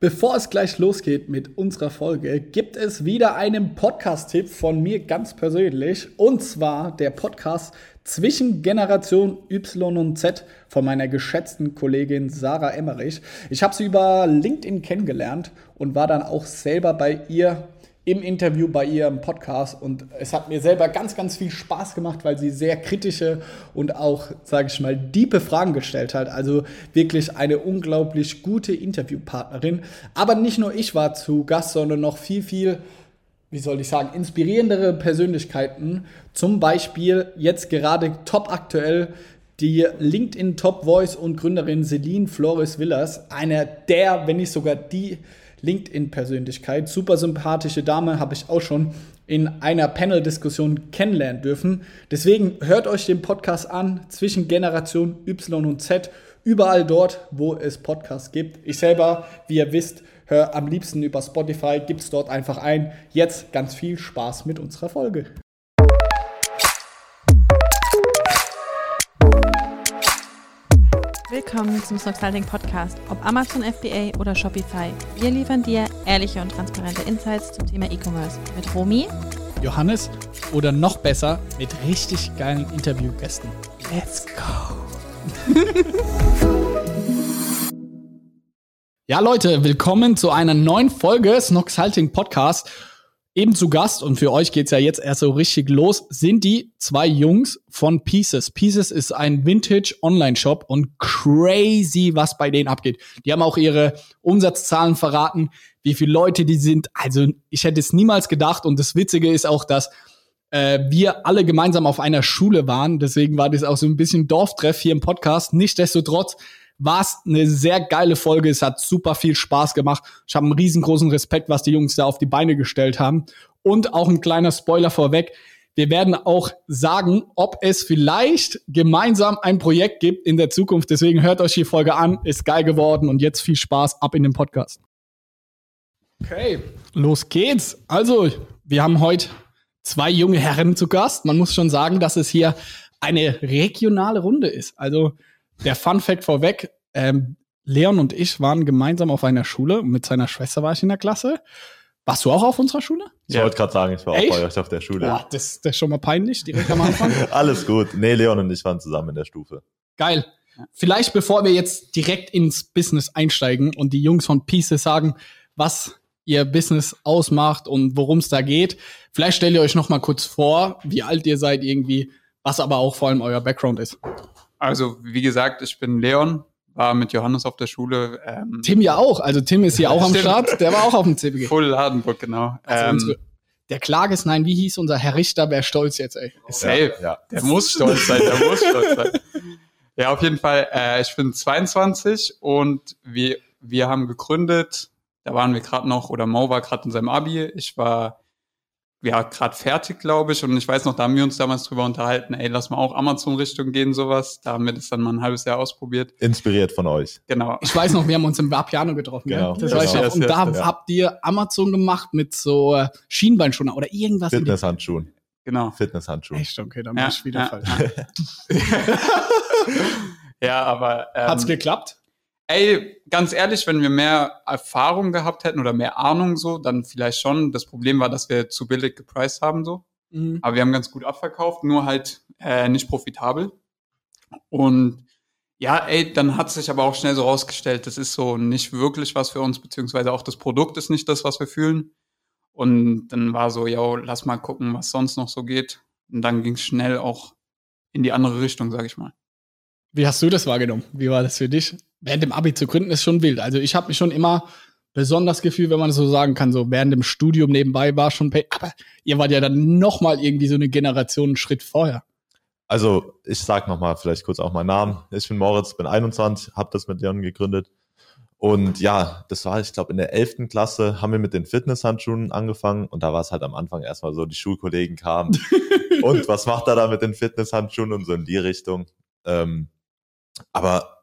Bevor es gleich losgeht mit unserer Folge, gibt es wieder einen Podcast-Tipp von mir ganz persönlich. Und zwar der Podcast zwischen Generation Y und Z von meiner geschätzten Kollegin Sarah Emmerich. Ich habe sie über LinkedIn kennengelernt und war dann auch selber bei ihr im Interview bei ihrem Podcast und es hat mir selber ganz, ganz viel Spaß gemacht, weil sie sehr kritische und auch, sage ich mal, diepe Fragen gestellt hat. Also wirklich eine unglaublich gute Interviewpartnerin. Aber nicht nur ich war zu Gast, sondern noch viel, viel, wie soll ich sagen, inspirierendere Persönlichkeiten. Zum Beispiel jetzt gerade top aktuell die LinkedIn Top Voice und Gründerin Celine Flores Villas, einer der, wenn nicht sogar die LinkedIn-Persönlichkeit. Super sympathische Dame, habe ich auch schon in einer Panel-Diskussion kennenlernen dürfen. Deswegen hört euch den Podcast an zwischen Generation Y und Z, überall dort, wo es Podcasts gibt. Ich selber, wie ihr wisst, höre am liebsten über Spotify, gibt es dort einfach ein. Jetzt ganz viel Spaß mit unserer Folge. Willkommen zum Snoxalting Podcast, ob Amazon FBA oder Shopify. Wir liefern dir ehrliche und transparente Insights zum Thema E-Commerce mit Romy, Johannes oder noch besser mit richtig geilen Interviewgästen. Let's go! ja, Leute, willkommen zu einer neuen Folge Snoxalting Podcast. Eben zu Gast, und für euch geht's ja jetzt erst so richtig los, sind die zwei Jungs von Pieces. Pieces ist ein Vintage-Online-Shop und crazy, was bei denen abgeht. Die haben auch ihre Umsatzzahlen verraten, wie viele Leute die sind. Also ich hätte es niemals gedacht. Und das Witzige ist auch, dass äh, wir alle gemeinsam auf einer Schule waren. Deswegen war das auch so ein bisschen Dorftreff hier im Podcast. Nichtsdestotrotz war es eine sehr geile Folge. Es hat super viel Spaß gemacht. Ich habe einen riesengroßen Respekt, was die Jungs da auf die Beine gestellt haben. Und auch ein kleiner Spoiler vorweg. Wir werden auch sagen, ob es vielleicht gemeinsam ein Projekt gibt in der Zukunft. Deswegen hört euch die Folge an. Ist geil geworden. Und jetzt viel Spaß ab in den Podcast. Okay, los geht's. Also, wir haben heute zwei junge Herren zu Gast. Man muss schon sagen, dass es hier eine regionale Runde ist. Also, der Fun Fact vorweg, ähm, Leon und ich waren gemeinsam auf einer Schule. Mit seiner Schwester war ich in der Klasse. Warst du auch auf unserer Schule? Ich ja. wollte gerade sagen, ich war Echt? auch bei euch auf der Schule. Boah, das, das ist schon mal peinlich, direkt am Anfang. Alles gut. Nee, Leon und ich waren zusammen in der Stufe. Geil. Vielleicht bevor wir jetzt direkt ins Business einsteigen und die Jungs von Pieces sagen, was ihr Business ausmacht und worum es da geht, vielleicht stellt ihr euch noch mal kurz vor, wie alt ihr seid irgendwie, was aber auch vor allem euer Background ist. Also, wie gesagt, ich bin Leon, war mit Johannes auf der Schule. Ähm, Tim ja auch, also Tim ist hier auch am Start, der war auch auf dem CBG. Full Ladenburg, genau. Also ähm, unsere, der Klages, nein, wie hieß unser Herr Richter, wäre stolz jetzt, ey. Safe, ja, ja. der muss stolz sein, der muss stolz sein. Ja, auf jeden Fall, äh, ich bin 22 und wir, wir haben gegründet, da waren wir gerade noch, oder Mo war gerade in seinem Abi, ich war ja, gerade fertig, glaube ich. Und ich weiß noch, da haben wir uns damals drüber unterhalten, ey, lass mal auch Amazon-Richtung gehen, sowas. Da haben wir das dann mal ein halbes Jahr ausprobiert. Inspiriert von euch. Genau. Ich weiß noch, wir haben uns im Vapiano getroffen. Genau. Ja? Das genau. weiß ich noch. Und da ja. habt ihr Amazon gemacht mit so äh, Schienbeinschoner oder irgendwas. Fitnesshandschuhen. Genau. Fitnesshandschuhen. Echt, okay, dann ja, bin ich wieder ja, falsch. ja, aber. Ähm, Hat's geklappt? Ey, ganz ehrlich, wenn wir mehr Erfahrung gehabt hätten oder mehr Ahnung so, dann vielleicht schon. Das Problem war, dass wir zu billig gepriced haben so. Mhm. Aber wir haben ganz gut abverkauft, nur halt äh, nicht profitabel. Und ja, ey, dann hat sich aber auch schnell so rausgestellt, das ist so nicht wirklich was für uns, beziehungsweise auch das Produkt ist nicht das, was wir fühlen. Und dann war so, yo, lass mal gucken, was sonst noch so geht. Und dann ging es schnell auch in die andere Richtung, sag ich mal. Wie hast du das wahrgenommen? Wie war das für dich? Während dem Abi zu gründen ist schon wild. Also ich habe mich schon immer besonders Gefühl, wenn man so sagen kann, so während dem Studium nebenbei war schon. Aber ihr wart ja dann noch mal irgendwie so eine Generation einen Schritt vorher. Also ich sag noch mal vielleicht kurz auch meinen Namen. Ich bin Moritz, bin 21, habe das mit Leon gegründet. Und ja, das war, ich glaube, in der 11. Klasse haben wir mit den Fitnesshandschuhen angefangen und da war es halt am Anfang erstmal so, die Schulkollegen kamen und was macht er da mit den Fitnesshandschuhen und so in die Richtung. Ähm, aber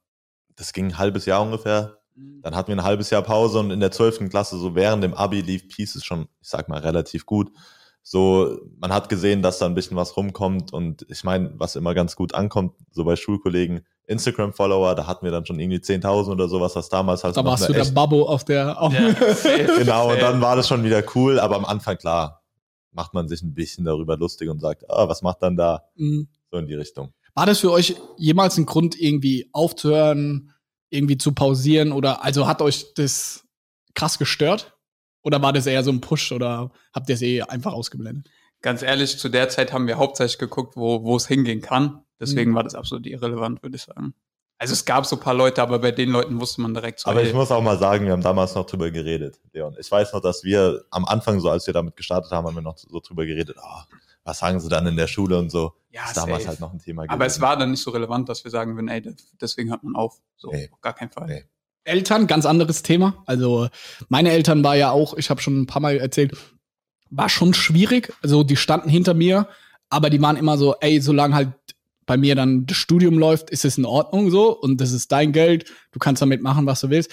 das ging ein halbes Jahr ungefähr. Mhm. Dann hatten wir ein halbes Jahr Pause und in der zwölften Klasse, so während dem Abi, lief Pieces schon, ich sag mal, relativ gut. So, man hat gesehen, dass da ein bisschen was rumkommt und ich meine, was immer ganz gut ankommt, so bei Schulkollegen, Instagram-Follower, da hatten wir dann schon irgendwie 10.000 oder sowas, was damals halt Da warst du der Babbo auf der. Auf Ja, Genau, und dann war das schon wieder cool, aber am Anfang, klar, macht man sich ein bisschen darüber lustig und sagt, ah, was macht dann da? Mhm. So in die Richtung. War das für euch jemals ein Grund, irgendwie aufzuhören, irgendwie zu pausieren oder also hat euch das krass gestört? Oder war das eher so ein Push oder habt ihr es eh einfach ausgeblendet? Ganz ehrlich, zu der Zeit haben wir hauptsächlich geguckt, wo, wo es hingehen kann. Deswegen Mhm. war das absolut irrelevant, würde ich sagen. Also es gab so ein paar Leute, aber bei den Leuten wusste man direkt so, Aber ey, ich muss auch mal sagen, wir haben damals noch drüber geredet, Leon. Ich weiß noch, dass wir am Anfang, so als wir damit gestartet haben, haben wir noch so drüber geredet, oh, was sagen sie dann in der Schule und so. ja, ist damals safe. halt noch ein Thema Aber es war dann nicht so relevant, dass wir sagen würden, ey, deswegen hört man auf. So, Nee. auf gar keinen Fall. Nee. Eltern, ganz anderes Thema. Also meine Eltern war ja auch, ich habe schon ein paar Mal erzählt, war schon schwierig. Also die standen hinter mir, aber die waren immer so, ey, solange halt bei mir dann das Studium läuft, ist es in Ordnung so und das ist dein Geld, du kannst damit machen, was du willst.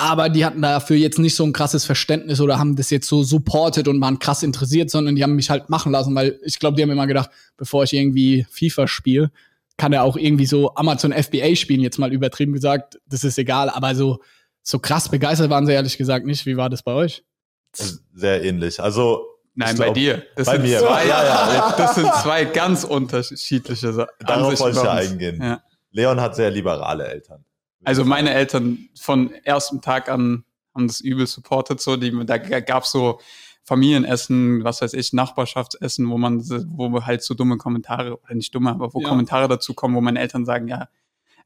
Aber die hatten dafür jetzt nicht so ein krasses Verständnis oder haben das jetzt so supported und waren krass interessiert, sondern die haben mich halt machen lassen, weil ich glaube, die haben immer gedacht, bevor ich irgendwie FIFA spiele, kann er auch irgendwie so Amazon FBA spielen, jetzt mal übertrieben gesagt. Das ist egal, aber so, so krass begeistert waren sie ehrlich gesagt nicht. Wie war das bei euch? Sehr ähnlich. Also, Nein, bei glaub, dir. Das bei sind mir. Zwei, Ja, ja, Das sind zwei ganz unterschiedliche Sa- darauf wollte ich ja eingehen. Ja. Leon hat sehr liberale Eltern. Also meine Eltern von ersten Tag an haben das übel supportet. So, die, da gab es so Familienessen, was weiß ich, Nachbarschaftsessen, wo man, wo halt so dumme Kommentare, oder nicht dumme, aber wo Ja. Kommentare dazu kommen, wo meine Eltern sagen, ja,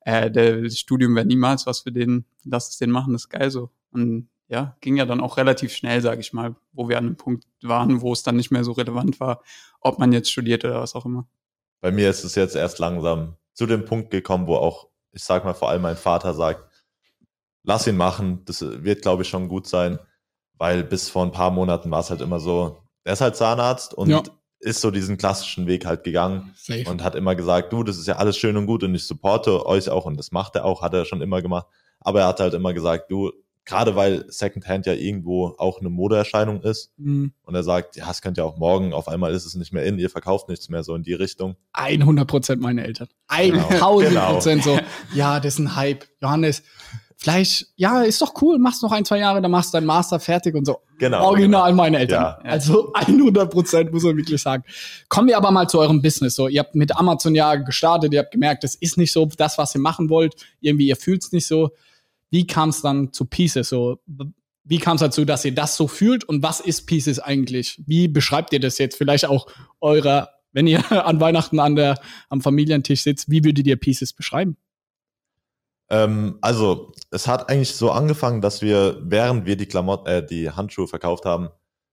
äh, der das Studium wäre niemals was für den, lass es den machen, das ist geil so. Und ja, ging ja dann auch relativ schnell, sage ich mal, wo wir an einem Punkt waren, wo es dann nicht mehr so relevant war, ob man jetzt studiert oder was auch immer. Bei mir ist es jetzt erst langsam zu dem Punkt gekommen, wo auch, ich sag mal, vor allem mein Vater sagt, lass ihn machen, das wird, glaube ich, schon gut sein, weil bis vor ein paar Monaten war es halt immer so, er ist halt Zahnarzt und Ja. ist so diesen klassischen Weg halt gegangen Safe. und hat immer gesagt, du, das ist ja alles schön und gut und ich supporte euch auch und das macht er auch, hat er schon immer gemacht. Aber er hat halt immer gesagt, du, gerade weil Secondhand ja irgendwo auch eine Modeerscheinung ist Mhm. und er sagt, ja, es könnte ja auch morgen, auf einmal ist es nicht mehr in, ihr verkauft nichts mehr so in die Richtung. 100 Prozent meine Eltern. Genau. 1000 Prozent so. Ja, das ist ein Hype. Johannes, vielleicht, ja, ist doch cool, machst noch ein, zwei Jahre, dann machst du deinen Master fertig und so. Genau. Original meine Eltern. Ja. Also 100 Prozent muss man wirklich sagen. Kommen wir aber mal zu eurem Business. So, ihr habt mit Amazon ja gestartet, ihr habt gemerkt, das ist nicht so das, was ihr machen wollt. Irgendwie, ihr fühlt es nicht so. Wie kam es dann zu Pieces? So, wie kam es dazu, dass ihr das so fühlt? Und was ist Pieces eigentlich? Wie beschreibt ihr das jetzt? Vielleicht auch eurer, wenn ihr an Weihnachten an der, am Familientisch sitzt, wie würdet ihr Pieces beschreiben? Ähm, also, es hat eigentlich so angefangen, dass wir, während wir die Klamotten, äh, die Handschuhe verkauft haben,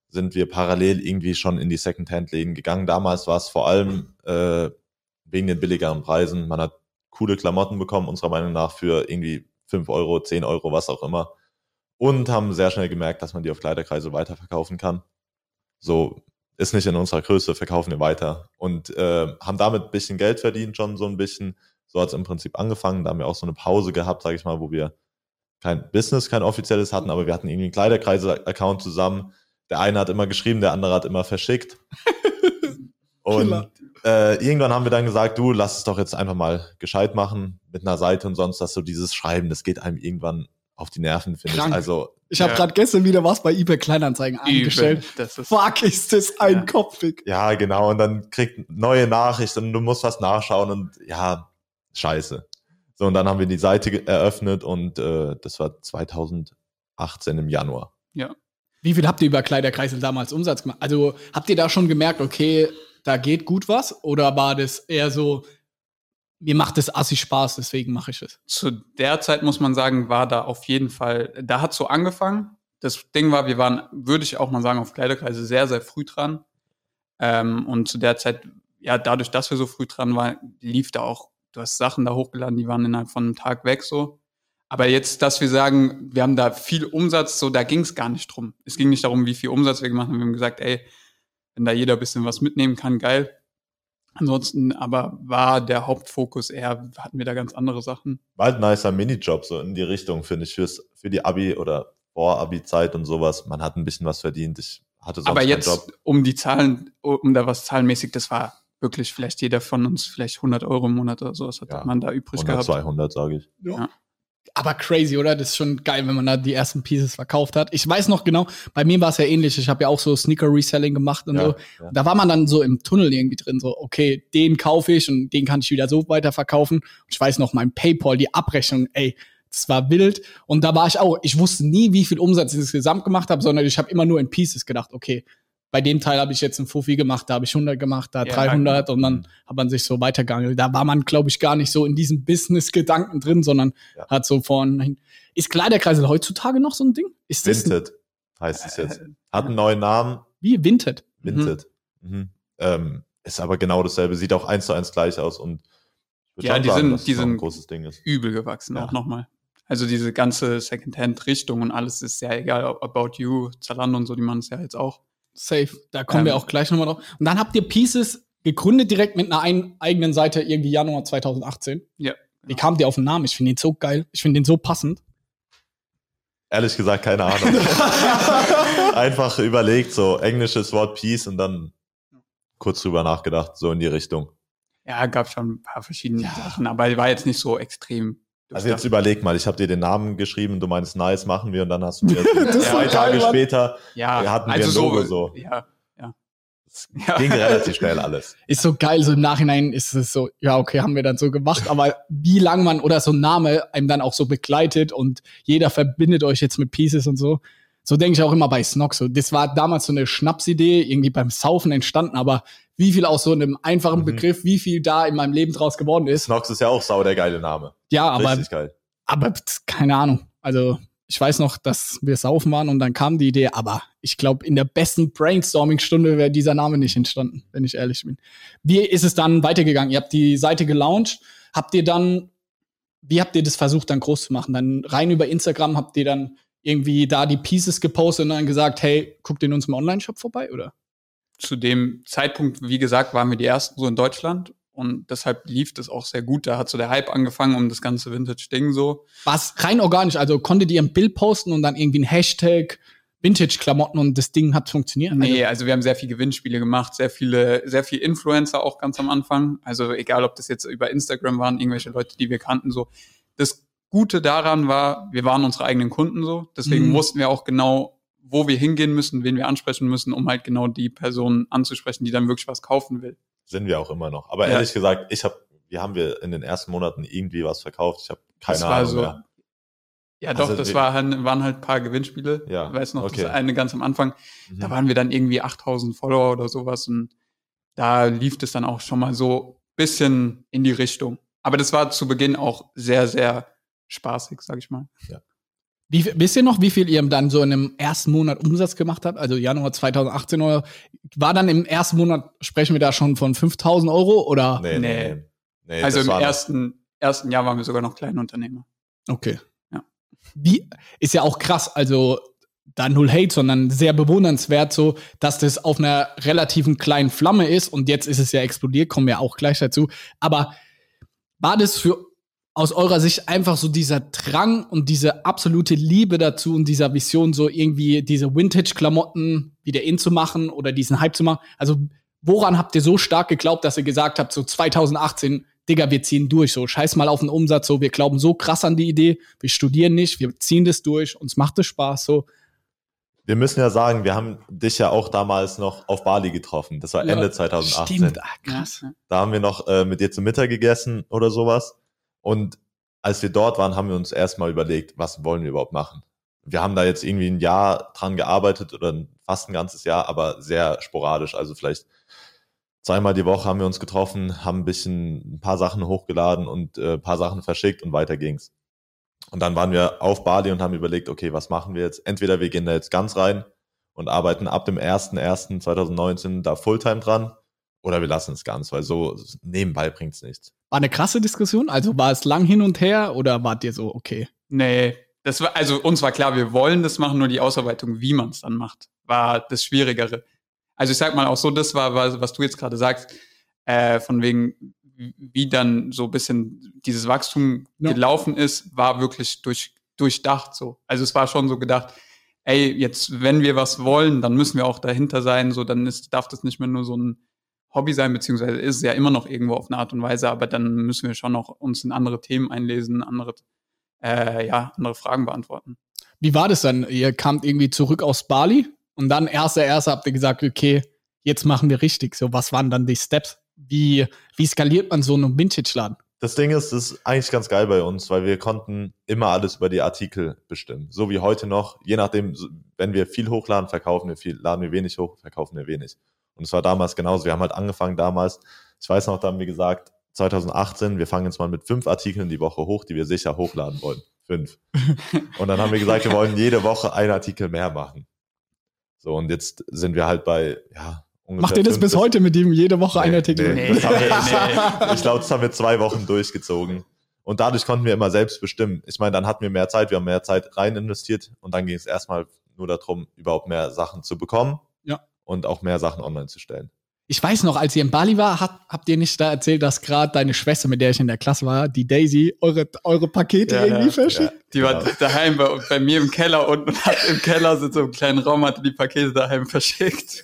sind wir parallel irgendwie schon in die Secondhand-Läden gegangen. Damals war es vor allem äh, wegen den billigeren Preisen. Man hat coole Klamotten bekommen, unserer Meinung nach, für irgendwie 5 Euro, 10 Euro, was auch immer. Und haben sehr schnell gemerkt, dass man die auf Kleiderkreise weiterverkaufen kann. So, ist nicht in unserer Größe, verkaufen wir weiter. Und äh, haben damit ein bisschen Geld verdient, schon so ein bisschen. So hat es im Prinzip angefangen. Da haben wir auch so eine Pause gehabt, sage ich mal, wo wir kein Business, kein offizielles hatten, aber wir hatten irgendwie einen Kleiderkreise-Account zusammen. Der eine hat immer geschrieben, der andere hat immer verschickt. Und. Äh, irgendwann haben wir dann gesagt, du, lass es doch jetzt einfach mal gescheit machen mit einer Seite und sonst, dass so dieses Schreiben, das geht einem irgendwann auf die Nerven, finde ich. Also, Ich habe Ja. gerade gestern wieder was bei eBay Kleinanzeigen. Das ist, Fuck, ist das ein Ja. Ja, genau. Und dann kriegt neue Nachrichten und du musst was nachschauen und ja, scheiße. So, und dann haben wir die Seite eröffnet und äh, das war 2018 im Januar. Wie viel habt ihr über Kleiderkreisel damals Umsatz gemacht? Also habt ihr da schon gemerkt, okay, da geht gut was? Oder war das eher so, mir macht das assi Spaß, deswegen mache ich es? zu der Zeit muss man sagen, war da auf jeden Fall, da hat so angefangen. Das Ding war, wir waren, würde ich auch mal sagen, auf Kleiderkreise sehr, sehr früh dran. Ähm, und zu der Zeit, ja, dadurch, dass wir so früh dran waren, lief da auch, du hast Sachen da hochgeladen, die waren innerhalb von einem Tag weg so. Aber jetzt, dass wir sagen, wir haben da viel Umsatz, so, da ging es gar nicht drum. Es ging nicht darum, wie viel Umsatz wir gemacht haben. Wir haben gesagt, ey, wenn da jeder ein bisschen was mitnehmen kann, geil. Ansonsten aber war der Hauptfokus eher, hatten wir da ganz andere Sachen. War halt ein nicer Minijob, so in die Richtung, finde ich, fürs, für die Abi- oder Vor-Abi-Zeit und sowas. Man hat ein bisschen was verdient. Ich hatte sonst Aber jetzt, Job. um die Zahlen, um da was zahlenmäßig, das war wirklich vielleicht jeder von uns vielleicht 100 Euro im Monat oder sowas hat Ja, man da übrig 100, gehabt. 200, sage ich. Ja. Aber crazy, oder? Das ist schon geil, wenn man da die ersten Pieces verkauft hat. Ich weiß noch genau, bei mir war es ja ähnlich. Ich habe ja auch so Sneaker-Reselling gemacht und Ja, so. ja. Da war man dann so im Tunnel irgendwie drin, so, okay, den kaufe ich und den kann ich wieder so weiterverkaufen. Und ich weiß noch, mein PayPal, die Abrechnung, ey, das war wild. Und da war ich auch, ich wusste nie, wie viel Umsatz ich insgesamt gemacht habe, sondern ich habe immer nur in Pieces gedacht, okay, bei dem Teil habe ich jetzt einen Fuffi gemacht, da habe ich 100 gemacht, da Ja, 300 und dann Mhm. hat man sich so weitergeangelt. Da war man, glaube ich, gar nicht so in diesem Business-Gedanken drin, sondern Ja. hat so von, ist Kleiderkreisel heutzutage noch so ein Ding? Ist das ein, Vinted heißt es jetzt. Äh, Hat einen neuen Namen, wie Vinted? Vinted. Mhm. Ähm, ist aber genau dasselbe, sieht auch eins zu eins gleich aus und Ja, die sagen, sind- die sind- großes Ding ist. übel gewachsen Ja. auch nochmal. Also diese ganze Secondhand-Richtung und alles ist ja egal, ob About You, Zalando und so, die machen es ja jetzt auch. Safe. Da kommen wir Ähm. auch gleich nochmal drauf. Und dann habt ihr Pieces gegründet direkt mit einer ein, eigenen Seite irgendwie Januar 2018. Ja. Wie kamt ihr auf den Namen? Ich finde den so geil. Ich finde den so passend. Ehrlich gesagt, keine Ahnung. Einfach überlegt, so englisches Wort Peace und dann kurz drüber nachgedacht, so in die Richtung. Ja, gab schon ein paar verschiedene Ja. Sachen, aber war jetzt nicht so extrem. Also jetzt überleg mal, ich habe dir den Namen geschrieben, du meinst nice, machen wir und dann hast du mir zwei so Tage später, ja, wir hatten wir also ein Logo so. Ja, ja. es Ja. ging relativ schnell alles. Ist so geil. So im Nachhinein ist es so, ja, okay, haben wir dann so gemacht. Aber wie lang man oder so ein Name einem dann auch so begleitet und jeder verbindet euch jetzt mit Pieces und so. So denke ich auch immer bei Snock. So, das war damals so eine Schnapsidee, irgendwie beim Saufen entstanden, aber wie viel aus so einem einfachen Mhm. Begriff, wie viel da in meinem Leben draus geworden ist. Snox ist ja auch sau der geile Name. Ja, aber Richtig geil. Aber keine Ahnung. Also ich weiß noch, dass wir saufen waren und dann kam die Idee, aber ich glaube, in der besten Brainstorming-Stunde wäre dieser Name nicht entstanden, wenn ich ehrlich bin. Wie ist es dann weitergegangen? Ihr habt die Seite gelauncht. Habt ihr dann, wie habt ihr das versucht, dann groß zu machen? Dann rein über Instagram habt ihr dann irgendwie da die Pieces gepostet und dann gesagt, hey, guckt in unserem Online-Shop vorbei, oder? Zu dem Zeitpunkt, wie gesagt, waren wir die ersten so in Deutschland und deshalb lief das auch sehr gut. Da hat so der Hype angefangen um das ganze Vintage-Ding so. War es rein organisch? Also konntet ihr ein Bild posten und dann irgendwie ein Hashtag Vintage-Klamotten und das Ding hat funktioniert? Nee, also wir haben sehr viel Gewinnspiele gemacht, sehr viele, sehr viel Influencer auch ganz am Anfang. Also egal, ob das jetzt über Instagram waren, irgendwelche Leute, die wir kannten, so. Das Gute daran war, wir waren unsere eigenen Kunden so. Deswegen Mhm. wussten wir auch genau, wo wir hingehen müssen, wen wir ansprechen müssen, um halt genau die Person anzusprechen, die dann wirklich was kaufen will. Sind wir auch immer noch. Aber Ja. ehrlich gesagt, ich habe, wir haben wir in den ersten Monaten irgendwie was verkauft. Ich habe keine das war Ahnung so. mehr. Ja, doch, Also das wir- war, waren halt ein paar Gewinnspiele. Ja, Ich weiß noch, okay. das eine ganz am Anfang. Mhm. Da waren wir dann irgendwie 8000 Follower oder sowas und da lief es dann auch schon mal so bisschen in die Richtung. Aber das war zu Beginn auch sehr, sehr spaßig, sag ich mal. Wie, viel- wisst ihr noch, wie viel ihr dann so in einem ersten Monat Umsatz gemacht habt? Also Januar 2018 oder war dann im ersten Monat, sprechen wir da schon von 5000 Euro oder? Nee, nee, Nee. nee. also im ersten, ersten Jahr waren wir sogar noch Kleinunternehmer. Okay. Ja. Wie, ist ja auch krass, also da null Hate, sondern sehr bewundernswert so, dass das auf einer relativen kleinen Flamme ist und jetzt ist es ja explodiert, kommen wir auch gleich dazu. Aber war das für aus eurer Sicht einfach so dieser Drang und diese absolute Liebe dazu und dieser Vision, so irgendwie diese Vintage-Klamotten wieder in zu machen oder diesen Hype zu machen? Also, woran habt ihr so stark geglaubt, dass ihr gesagt habt, so 2018, Digga, wir ziehen durch, so scheiß mal auf den Umsatz, so wir glauben so krass an die Idee, wir studieren nicht, wir ziehen das durch, uns macht es Spaß, so. Wir müssen ja sagen, wir haben dich ja auch damals noch auf Bali getroffen. Das war Ja, Ende 2018. Stimmt, ah, krass. Da haben wir noch äh, mit dir zu Mittag gegessen oder sowas. Und als wir dort waren, haben wir uns erstmal überlegt, was wollen wir überhaupt machen. Wir haben da jetzt irgendwie ein Jahr dran gearbeitet oder fast ein ganzes Jahr, aber sehr sporadisch. Also vielleicht zweimal die Woche haben wir uns getroffen, haben ein bisschen ein paar Sachen hochgeladen und äh, ein paar Sachen verschickt und weiter ging's. Und dann waren wir auf Bali und haben überlegt, okay, was machen wir jetzt? Entweder wir gehen da jetzt ganz rein und arbeiten ab dem 01.01.2019 da Fulltime dran oder wir lassen es ganz, weil so nebenbei bringt's nichts. War eine krasse Diskussion, also war es lang hin und her oder wart ihr so, okay? Nee, das war, also uns war klar, wir wollen das machen, nur die Ausarbeitung, wie man es dann macht, war das Schwierigere. Also ich sag mal auch so, das war, was, was du jetzt gerade sagst, äh, von wegen, wie dann so ein bisschen dieses Wachstum Ja. gelaufen ist, war wirklich durch, durchdacht so. Also es war schon so gedacht, ey, jetzt, wenn wir was wollen, dann müssen wir auch dahinter sein, so, dann ist, darf das nicht mehr nur so ein Hobby sein, beziehungsweise ist es ja immer noch irgendwo auf eine Art und Weise, aber dann müssen wir schon noch uns in andere Themen einlesen, andere, äh, ja, andere Fragen beantworten. Wie war das dann? Ihr kamt irgendwie zurück aus Bali und dann erster, erster habt ihr gesagt, okay, jetzt machen wir richtig. So, was waren dann die Steps? Wie, wie skaliert man so einen Vintage-Laden? Das Ding ist, das ist eigentlich ganz geil bei uns, weil wir konnten immer alles über die Artikel bestimmen. So wie heute noch, je nachdem, wenn wir viel hochladen, verkaufen wir viel, laden wir wenig hoch, verkaufen wir wenig. Und es war damals genauso. Wir haben halt angefangen damals, ich weiß noch, da haben wir gesagt, 2018, wir fangen jetzt mal mit fünf Artikeln die Woche hoch, die wir sicher hochladen wollen. Fünf. Und dann haben wir gesagt, wir wollen jede Woche einen Artikel mehr machen. So, und jetzt sind wir halt bei, ja, Macht ihr das bis heute mit ihm jede Woche nee, ein Artikel? Nee, nee. Wir, ich glaube, das haben wir zwei Wochen durchgezogen. Und dadurch konnten wir immer selbst bestimmen. Ich meine, dann hatten wir mehr Zeit, wir haben mehr Zeit rein investiert und dann ging es erstmal nur darum, überhaupt mehr Sachen zu bekommen ja. und auch mehr Sachen online zu stellen. Ich weiß noch, als ihr in Bali war, habt, habt ihr nicht da erzählt, dass gerade deine Schwester, mit der ich in der Klasse war, die Daisy, eure, eure Pakete ja, irgendwie ja, verschickt? Ja, die war genau. daheim bei, bei, mir im Keller unten und hat im Keller so einem kleinen Raum, hatte die Pakete daheim verschickt.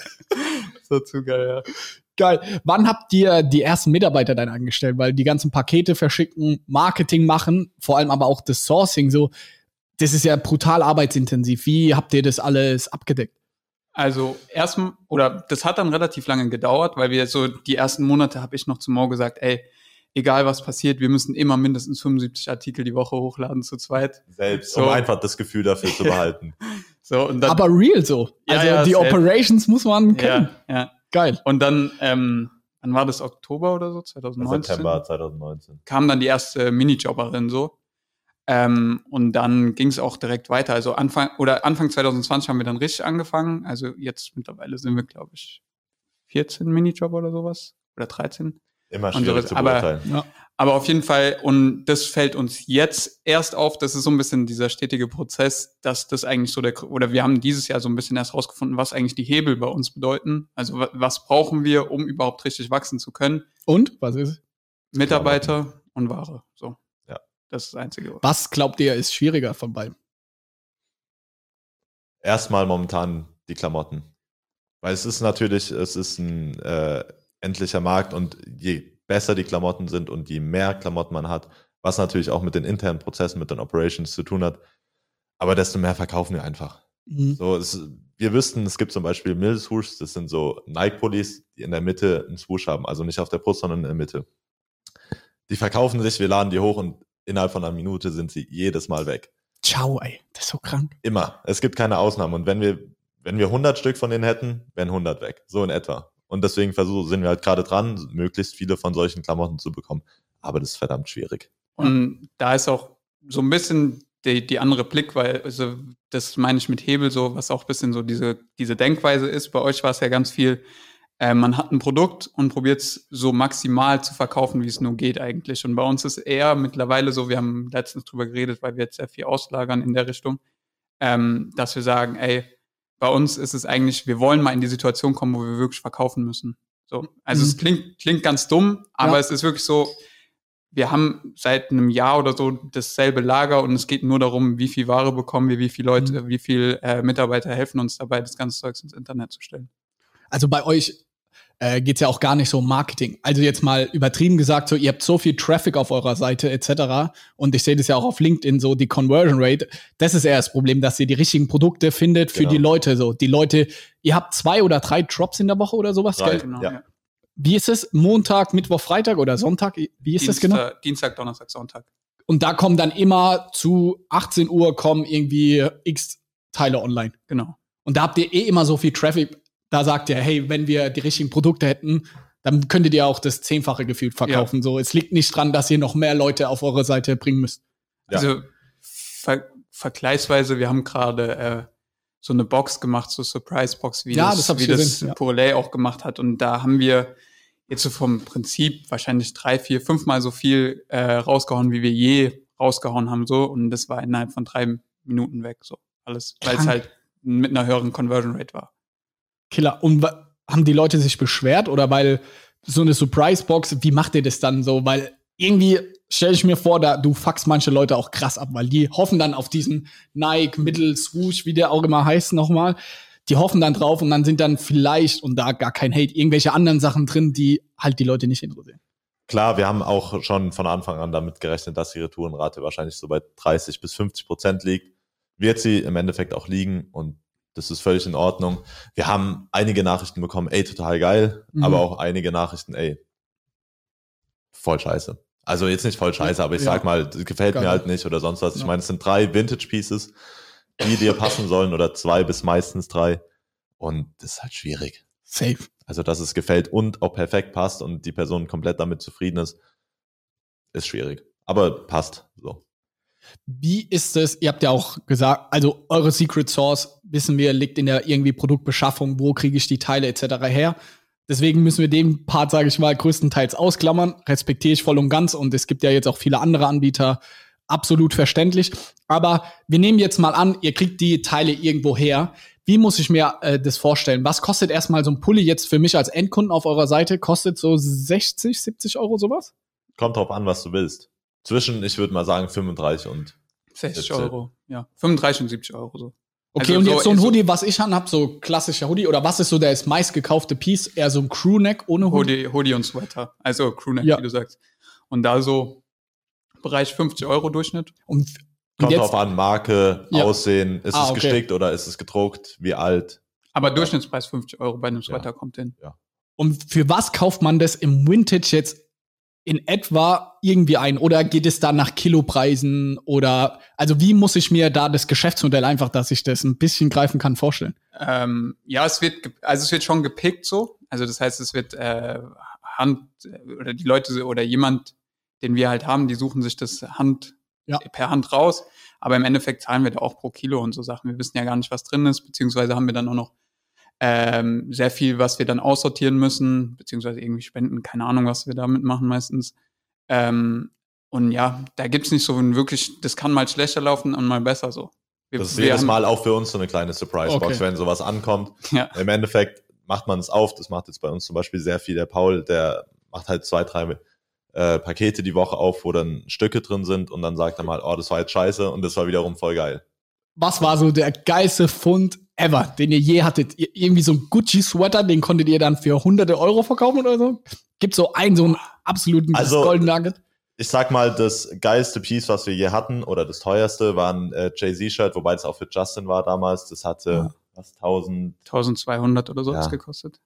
So zu geil, ja. Geil. Wann habt ihr die ersten Mitarbeiter dann angestellt? Weil die ganzen Pakete verschicken, Marketing machen, vor allem aber auch das Sourcing, so, das ist ja brutal arbeitsintensiv. Wie habt ihr das alles abgedeckt? Also erstmal, oder das hat dann relativ lange gedauert, weil wir so die ersten Monate habe ich noch zu Mo gesagt, ey, egal was passiert, wir müssen immer mindestens 75 Artikel die Woche hochladen zu zweit. Selbst, so. um einfach das Gefühl dafür zu behalten. So, und dann, Aber real so. Also ja, ja, die. Operations muss man kennen. Ja, ja. Geil. Und dann, ähm, wann war das Oktober oder so? 2019? September 2019. Kam dann die erste Minijobberin so. Ähm, und dann ging es auch direkt weiter. Also Anfang oder Anfang 2020 haben wir dann richtig angefangen. Also jetzt mittlerweile sind wir, glaube ich, 14 Minijob oder sowas. Oder 13. Immer schwierig zu beurteilen. Aber, ja. aber auf jeden Fall, und das fällt uns jetzt erst auf, das ist so ein bisschen dieser stetige Prozess, dass das eigentlich so der, oder wir haben dieses Jahr so ein bisschen erst rausgefunden, was eigentlich die Hebel bei uns bedeuten. Also was brauchen wir, um überhaupt richtig wachsen zu können. Und? Was ist? Mitarbeiter und Ware. So. Das ist das Einzige. Was glaubt ihr ist schwieriger von beiden? Erstmal momentan die Klamotten. Weil es ist natürlich, es ist ein äh, endlicher Markt und je besser die Klamotten sind und je mehr Klamotten man hat, was natürlich auch mit den internen Prozessen, mit den Operations zu tun hat, aber desto mehr verkaufen wir einfach. Mhm. So, es, wir wüssten, es gibt zum Beispiel Swoosh, das sind so Nike-Pullis, die in der Mitte einen Swoosh haben, also nicht auf der Brust, sondern in der Mitte. Die verkaufen sich, wir laden die hoch und innerhalb von einer Minute sind sie jedes Mal weg. Ciao, ey, das ist so krank. Immer. Es gibt keine Ausnahmen. Und wenn wir, wenn wir 100 Stück von denen hätten, wären 100 weg. So in etwa. Und deswegen versuchen, sind wir halt gerade dran, möglichst viele von solchen Klamotten zu bekommen. Aber das ist verdammt schwierig. Und da ist auch so ein bisschen die, die andere Blickweise, also das meine ich mit Hebel so, was auch ein bisschen so diese, diese Denkweise ist. Bei euch war es ja ganz viel, äh, man hat ein Produkt und probiert es so maximal zu verkaufen, wie es nur geht eigentlich. Und bei uns ist eher mittlerweile so, wir haben letztens drüber geredet, weil wir jetzt sehr viel auslagern in der Richtung, ähm, dass wir sagen, ey, bei uns ist es eigentlich, wir wollen mal in die Situation kommen, wo wir wirklich verkaufen müssen. So, also mhm. es klingt, klingt ganz dumm, aber ja. es ist wirklich so, wir haben seit einem Jahr oder so dasselbe Lager und es geht nur darum, wie viel Ware bekommen wir, wie viele Leute, mhm. wie viele äh, Mitarbeiter helfen uns dabei, das ganze Zeugs ins Internet zu stellen. Also bei euch äh, geht es ja auch gar nicht so um Marketing. Also jetzt mal übertrieben gesagt, so ihr habt so viel Traffic auf eurer Seite etc. Und ich sehe das ja auch auf LinkedIn so die Conversion Rate. Das ist eher das Problem, dass ihr die richtigen Produkte findet für genau. die Leute. So die Leute, ihr habt zwei oder drei Drops in der Woche oder sowas. Drei, genau, ja. Wie ist es? Montag, Mittwoch, Freitag oder Sonntag? Wie ist Dienstag, das genau? Dienstag, Donnerstag, Sonntag. Und da kommen dann immer zu 18 Uhr kommen irgendwie x Teile online. Genau. Und da habt ihr eh immer so viel Traffic da sagt er, hey, wenn wir die richtigen Produkte hätten, dann könntet ihr auch das Zehnfache gefühlt verkaufen. Ja. So, es liegt nicht dran, dass ihr noch mehr Leute auf eure Seite bringen müsst. Ja. Also ver vergleichsweise, wir haben gerade äh, so eine Box gemacht, so Surprise Box, wie ja, das, das wie das ja. Pourlay auch gemacht hat. Und da haben wir jetzt so vom Prinzip wahrscheinlich drei, vier, fünfmal so viel äh, rausgehauen, wie wir je rausgehauen haben. So und das war innerhalb von drei Minuten weg. So alles, weil es halt mit einer höheren Conversion Rate war. Killer. Und haben die Leute sich beschwert oder weil so eine Surprise-Box, wie macht ihr das dann so? Weil irgendwie stelle ich mir vor, da du fuckst manche Leute auch krass ab, weil die hoffen dann auf diesen Nike Middle Swoosh, wie der auch immer heißt nochmal. Die hoffen dann drauf und dann sind dann vielleicht und da gar kein Hate irgendwelche anderen Sachen drin, die halt die Leute nicht interessieren. Klar, wir haben auch schon von Anfang an damit gerechnet, dass die Retourenrate wahrscheinlich so bei 30 bis 50 Prozent liegt. Wird sie im Endeffekt auch liegen und das ist völlig in Ordnung. Wir haben einige Nachrichten bekommen, ey, total geil, mhm. aber auch einige Nachrichten, ey, voll scheiße. Also jetzt nicht voll scheiße, aber ich ja. sag mal, das gefällt Geil. mir halt nicht oder sonst was. Ich ja. meine, es sind drei Vintage Pieces, die dir passen sollen oder zwei bis meistens drei. Und das ist halt schwierig. Safe. Also, dass es gefällt und auch perfekt passt und die Person komplett damit zufrieden ist, ist schwierig. Aber passt. Wie ist es, ihr habt ja auch gesagt, also eure Secret Source, wissen wir, liegt in der irgendwie Produktbeschaffung, wo kriege ich die Teile etc. her. Deswegen müssen wir den Part, sage ich mal, größtenteils ausklammern. Respektiere ich voll und ganz. Und es gibt ja jetzt auch viele andere Anbieter. Absolut verständlich. Aber wir nehmen jetzt mal an, ihr kriegt die Teile irgendwo her. Wie muss ich mir äh, das vorstellen? Was kostet erstmal so ein Pulli jetzt für mich als Endkunden auf eurer Seite? Kostet so 60, 70 Euro sowas? Kommt drauf an, was du willst. Zwischen, ich würde mal sagen, 35 und 60 Euro. Ja, 35 und 70 Euro so. Okay, also und jetzt so, ein Hoodie, was ich habe, so klassischer Hoodie, oder was ist so der meistgekaufte Piece? Eher so ein Crewneck ohne Hoodie? Hoodie, Hoodie und Sweater. Also Crewneck, ja. wie du sagst. Und da so Bereich 50 Euro Durchschnitt. Und, Kommt jetzt, drauf an, Marke, ja. Aussehen, ist ah, es okay. gestickt oder ist es gedruckt, wie alt? Aber Durchschnittspreis 50 Euro bei einem Sweater ja. kommt hin. Ja. Und für was kauft man das im Vintage jetzt in etwa irgendwie ein? Oder geht es da nach Kilopreisen? Oder also wie muss ich mir da das Geschäftsmodell einfach, dass ich das ein bisschen greifen kann, vorstellen? Ähm, ja, es wird also es wird schon gepickt so. Also das heißt, es wird äh, Hand oder die Leute oder jemand, den wir halt haben, die suchen sich das Hand ja. per Hand raus. Aber im Endeffekt zahlen wir da auch pro Kilo und so Sachen. Wir wissen ja gar nicht, was drin ist, beziehungsweise haben wir dann auch noch ähm, sehr viel, was wir dann aussortieren müssen, beziehungsweise irgendwie spenden, keine Ahnung, was wir damit machen meistens. Ähm, und ja, da gibt's nicht so ein wirklich, das kann mal schlechter laufen und mal besser so. Wir, das ist jedes Mal auch für uns so eine kleine Surprise-Box, okay. wenn sowas ankommt. Ja. Im Endeffekt macht man es auf, das macht jetzt bei uns zum Beispiel sehr viel der Paul, der macht halt zwei, drei äh, Pakete die Woche auf, wo dann Stücke drin sind und dann sagt er mal, oh, das war jetzt scheiße und das war wiederum voll geil. Was war so der geilste Fund ever, den ihr je hattet? Irgendwie so ein Gucci-Sweater, den konntet ihr dann für hunderte Euro verkaufen oder so? Gibt so einen, so einen absoluten also, Golden Nugget? Ich sag mal, das geilste Piece, was wir je hatten, oder das teuerste, war ein äh, Jay-Z-Shirt, wobei es auch für Justin war damals. Das hatte ja. was, 1000. 1200 oder so ja. gekostet.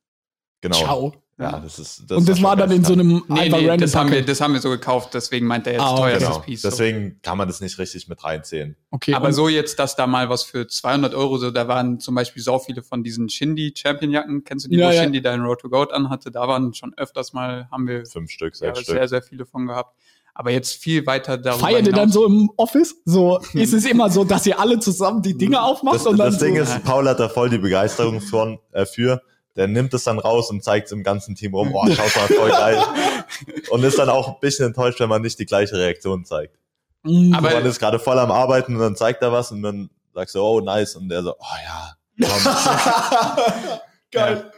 Genau. Ciao. Ja, das ist. Das und das war dann in so einem nee, einfach nee, random das haben, wir, das haben wir so gekauft, deswegen meint er jetzt ah, teuerstes genau. Piece. Deswegen kann man das nicht richtig mit reinzählen. Okay. Aber so jetzt, dass da mal was für 200 Euro, so da waren zum Beispiel so viele von diesen Shindy Champion Jacken, kennst du die, ja, wo ja. Shindy deinen Road to Goat anhatte? Da waren schon öfters mal, haben wir fünf Stück, sechs ja, Stück. sehr, sehr viele von gehabt. Aber jetzt viel weiter darüber. Feiert ihr dann so im Office? So ist es immer so, dass ihr alle zusammen die Dinge aufmacht das, und dann. Das Ding so ist, Paul hat da voll die Begeisterung von, äh, für der nimmt es dann raus und zeigt es im ganzen Team rum, oh, schaut mal, voll geil. und ist dann auch ein bisschen enttäuscht, wenn man nicht die gleiche Reaktion zeigt. Mhm. Aber man ist gerade voll am Arbeiten und dann zeigt er was und dann sagst du, oh, nice. Und der so, oh ja. geil. Ja.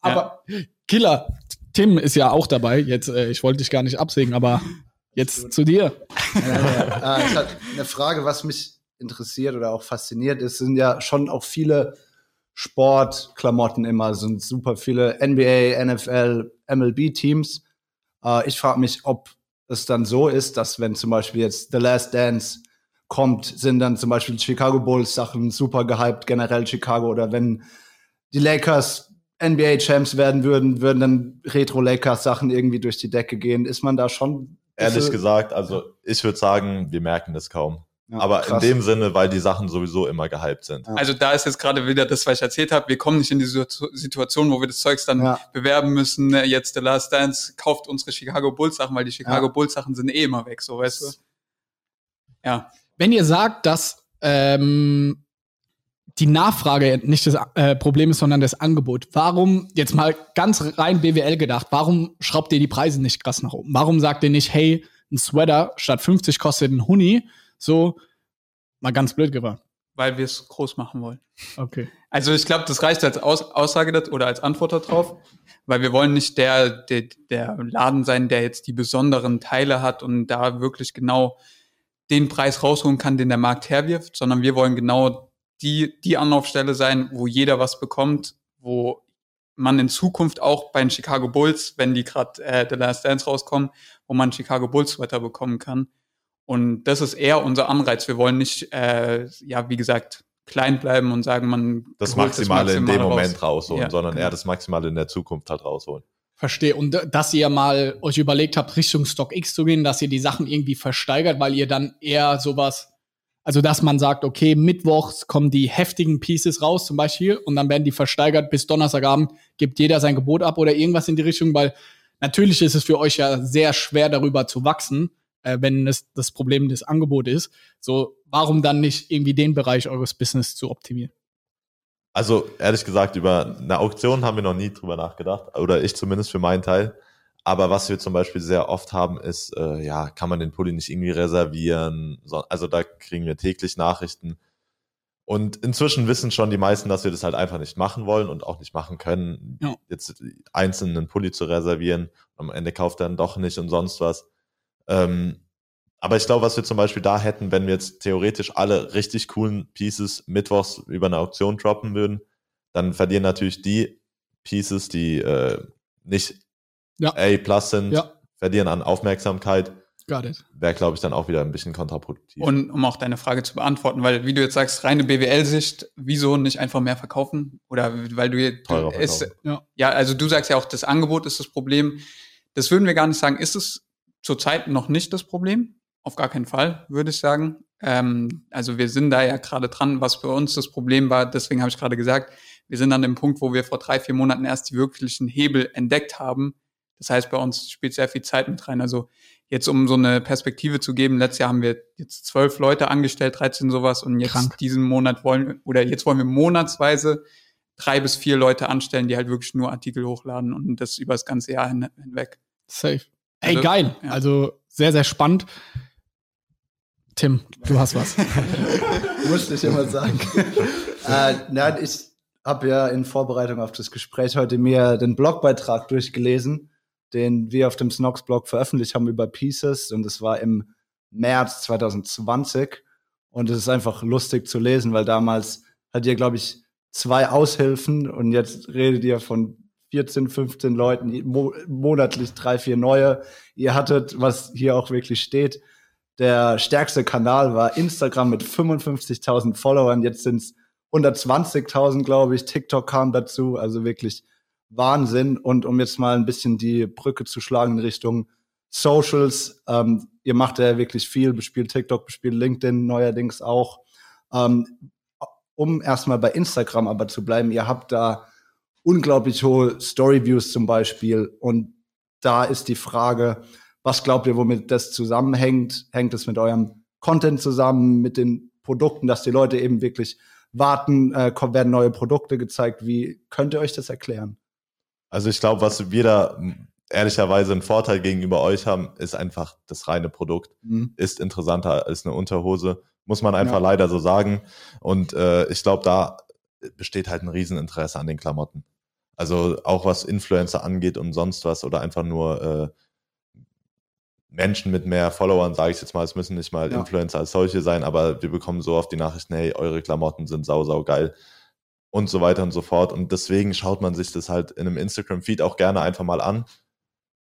Aber Killer, Tim ist ja auch dabei. Jetzt, äh, ich wollte dich gar nicht absägen, aber jetzt zu dir. Ja, ja. Äh, eine Frage, was mich interessiert oder auch fasziniert ist, sind ja schon auch viele Sportklamotten immer, sind super viele NBA, NFL, MLB-Teams. Äh, ich frage mich, ob es dann so ist, dass wenn zum Beispiel jetzt The Last Dance kommt, sind dann zum Beispiel Chicago Bulls Sachen super gehypt, generell Chicago, oder wenn die Lakers NBA Champs werden würden, würden dann Retro Lakers Sachen irgendwie durch die Decke gehen. Ist man da schon? Ehrlich gesagt, also ich würde sagen, wir merken das kaum. Ja, aber krass. in dem Sinne, weil die Sachen sowieso immer gehypt sind. Also da ist jetzt gerade wieder das, was ich erzählt habe. Wir kommen nicht in die Situation, wo wir das Zeugs dann ja. bewerben müssen. Ne, jetzt The Last Dance kauft unsere Chicago Bulls Sachen, weil die Chicago ja. Bulls Sachen sind eh immer weg, so weißt du. Ja. Wenn ihr sagt, dass ähm, die Nachfrage nicht das äh, Problem ist, sondern das Angebot. Warum, jetzt mal ganz rein BWL gedacht, warum schraubt ihr die Preise nicht krass nach oben? Warum sagt ihr nicht, hey, ein Sweater statt 50 kostet ein Huni? So, mal ganz blöd gefragt. weil wir es groß machen wollen. Okay. Also ich glaube, das reicht als Aus Aussage oder als Antwort darauf, weil wir wollen nicht der, der, der Laden sein, der jetzt die besonderen Teile hat und da wirklich genau den Preis rausholen kann, den der Markt herwirft, sondern wir wollen genau die, die Anlaufstelle sein, wo jeder was bekommt, wo man in Zukunft auch bei den Chicago Bulls, wenn die gerade äh, The Last Dance rauskommen, wo man Chicago Bulls Sweater bekommen kann. Und das ist eher unser Anreiz. Wir wollen nicht, äh, ja, wie gesagt, klein bleiben und sagen, man Das Maximale in dem raus. Moment rausholen, Ja, sondern genau. eher das Maximale in der Zukunft halt rausholen. Verstehe. Und dass ihr mal euch überlegt habt, Richtung Stock X zu gehen, dass ihr die Sachen irgendwie versteigert, weil ihr dann eher sowas, also dass man sagt, okay, mittwochs kommen die heftigen Pieces raus zum Beispiel und dann werden die versteigert bis Donnerstagabend, gibt jeder sein Gebot ab oder irgendwas in die Richtung, weil natürlich ist es für euch ja sehr schwer darüber zu wachsen, äh, wenn es das Problem des Angebots ist. So, warum dann nicht irgendwie den Bereich eures Business zu optimieren? Also ehrlich gesagt, über eine Auktion haben wir noch nie drüber nachgedacht, oder ich zumindest für meinen Teil. Aber was wir zum Beispiel sehr oft haben, ist, äh, ja, kann man den Pulli nicht irgendwie reservieren? So, also da kriegen wir täglich Nachrichten. Und inzwischen wissen schon die meisten, dass wir das halt einfach nicht machen wollen und auch nicht machen können, Ja. jetzt einzeln einen Pulli zu reservieren. Am Ende kauft er dann doch nicht und sonst was. Ähm, aber ich glaube, was wir zum Beispiel da hätten, wenn wir jetzt theoretisch alle richtig coolen Pieces mittwochs über eine Auktion droppen würden, dann verlieren natürlich die Pieces, die äh, nicht Ja. A plus sind, Ja. verlieren an Aufmerksamkeit. Wäre, glaube ich, dann auch wieder ein bisschen kontraproduktiv. Und um auch deine Frage zu beantworten, weil wie du jetzt sagst, reine BWL-Sicht, wieso nicht einfach mehr verkaufen? Oder weil du jetzt verkaufen. Ja. ja, also du sagst ja auch, das Angebot ist das Problem. Das würden wir gar nicht sagen. Ist es zurzeit noch nicht das Problem? Auf gar keinen Fall, würde ich sagen. Ähm, also wir sind da ja gerade dran, was für uns das Problem war. Deswegen habe ich gerade gesagt, wir sind an dem Punkt, wo wir vor drei, vier Monaten erst die wirklichen Hebel entdeckt haben. Das heißt, bei uns spielt sehr viel Zeit mit rein. Also jetzt, um so eine Perspektive zu geben, letztes Jahr haben wir jetzt zwölf Leute angestellt, 13 sowas und jetzt Krank. diesen Monat wollen, oder jetzt wollen wir monatsweise drei bis vier Leute anstellen, die halt wirklich nur Artikel hochladen und das über das ganze Jahr hin, hinweg. Safe. Ey, Also, geil. ja. Also sehr, sehr spannend. Tim, du hast was. Musste ich immer sagen. äh, nein, ich habe ja in Vorbereitung auf das Gespräch heute mir den Blogbeitrag durchgelesen, den wir auf dem Snox-Blog veröffentlicht haben über Pieces. Und es war im März 2020. Und es ist einfach lustig zu lesen, weil damals hat ihr, glaube ich, zwei Aushilfen und jetzt redet ihr von 14, 15 Leuten, mo monatlich drei, vier neue. Ihr hattet, was hier auch wirklich steht, der stärkste Kanal war Instagram mit 55.000 Followern. Jetzt sind es 120.000, glaube ich. TikTok kam dazu. Also wirklich Wahnsinn. Und um jetzt mal ein bisschen die Brücke zu schlagen in Richtung Socials. Ähm, ihr macht ja wirklich viel, bespielt TikTok, bespielt LinkedIn neuerdings auch. Ähm, um erstmal bei Instagram aber zu bleiben, ihr habt da unglaublich hohe Storyviews zum Beispiel. Und da ist die Frage, was glaubt ihr, womit das zusammenhängt? Hängt es mit eurem Content zusammen, mit den Produkten, dass die Leute eben wirklich warten, äh, werden neue Produkte gezeigt? Wie könnt ihr euch das erklären? Also ich glaube, was wir da m, ehrlicherweise einen Vorteil gegenüber euch haben, ist einfach das reine Produkt. Mhm. Ist interessanter als eine Unterhose. Muss man einfach Ja. leider so sagen. Und äh, ich glaube, da besteht halt ein Rieseninteresse an den Klamotten. Also auch was Influencer angeht und sonst was oder einfach nur äh, Menschen mit mehr Followern, sage ich jetzt mal, es müssen nicht mal Ja. Influencer als solche sein, aber wir bekommen so oft die Nachrichten, hey, eure Klamotten sind sau, sau geil und so weiter und so fort. Und deswegen schaut man sich das halt in einem Instagram-Feed auch gerne einfach mal an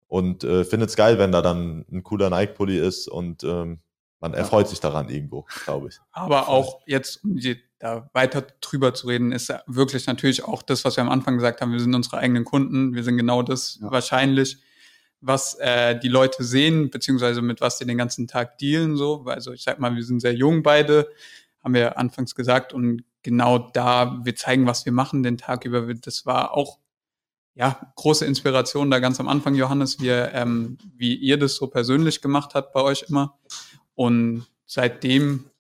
und äh, findet es geil, wenn da dann ein cooler Nike-Pulli ist und ähm, man erfreut sich daran irgendwo, glaube ich. Aber auch jetzt, um die, da weiter drüber zu reden, ist wirklich natürlich auch das, was wir am Anfang gesagt haben. Wir sind unsere eigenen Kunden. Wir sind genau das Ja. wahrscheinlich, was äh, die Leute sehen, beziehungsweise mit was die den ganzen Tag dealen. So, also ich sag mal, wir sind sehr jung beide, haben wir anfangs gesagt und genau da, wir zeigen, was wir machen den Tag über. Das war auch ja große Inspiration da ganz am Anfang, Johannes, wie, ähm, wie ihr das so persönlich gemacht habt bei euch immer. Und seitdem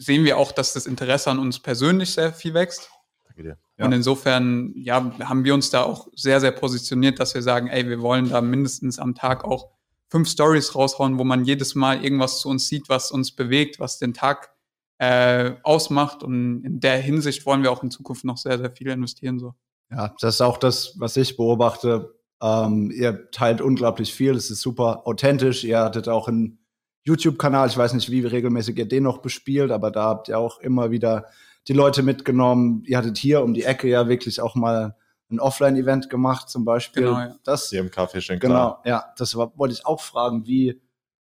sehen wir auch, dass das Interesse an uns persönlich sehr viel wächst. Danke dir. Ja. Und insofern, ja, haben wir uns da auch sehr, sehr positioniert, dass wir sagen, ey, wir wollen da mindestens am Tag auch fünf Stories raushauen, wo man jedes Mal irgendwas zu uns sieht, was uns bewegt, was den Tag äh, ausmacht. Und in der Hinsicht wollen wir auch in Zukunft noch sehr, sehr viel investieren. So. Ja, das ist auch das, was ich beobachte. Ähm, ihr teilt unglaublich viel, es ist super authentisch. Ihr hattet auch einen YouTube-Kanal, ich weiß nicht, wie regelmäßig ihr den noch bespielt, aber da habt ihr auch immer wieder die Leute mitgenommen. Ihr hattet hier um die Ecke ja wirklich auch mal ein Offline-Event gemacht, zum Beispiel. Genau, ja. Das, Hier im Café schön genau, klar. ja, das war, wollte ich auch fragen, wie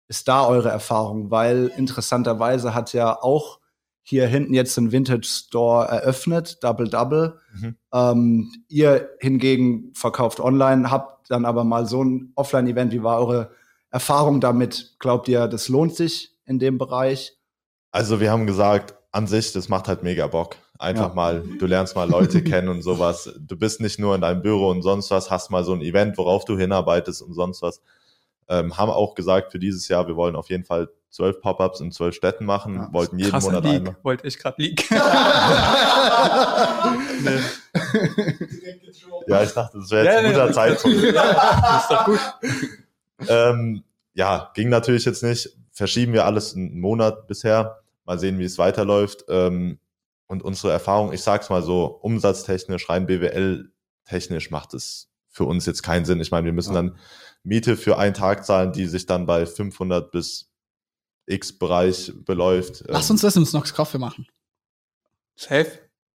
ist da eure Erfahrung? Weil interessanterweise hat ja auch hier hinten jetzt ein Vintage Store eröffnet, Double Double. Mhm. Ähm, ihr hingegen verkauft online, habt dann aber mal so ein Offline-Event. Wie war eure Erfahrung damit? Glaubt ihr, das lohnt sich in dem Bereich? Also wir haben gesagt, an sich, das macht halt mega Bock. Einfach Ja. mal, du lernst mal Leute kennen und sowas. Du bist nicht nur in deinem Büro und sonst was, hast mal so ein Event, worauf du hinarbeitest und sonst was. Ähm, haben auch gesagt, für dieses Jahr, wir wollen auf jeden Fall zwölf Pop-ups in zwölf Städten machen, Ja. wollten jeden Monat League, einmal. wollte ich gerade League. Ja, ich dachte, das wäre jetzt Ja, ein nee, guter das- Zeitpunkt. das ist doch gut. Ähm, ja, ging natürlich jetzt nicht. Verschieben wir alles einen Monat bisher. Mal sehen, wie es weiterläuft. Ähm, und unsere Erfahrung, ich sag's mal so, umsatztechnisch, rein BWL-technisch macht es für uns jetzt keinen Sinn. Ich meine, wir müssen Ja. dann Miete für einen Tag zahlen, die sich dann bei 500 bis X Bereich beläuft. Lass Ähm, uns das im Snox Coffee machen. Safe.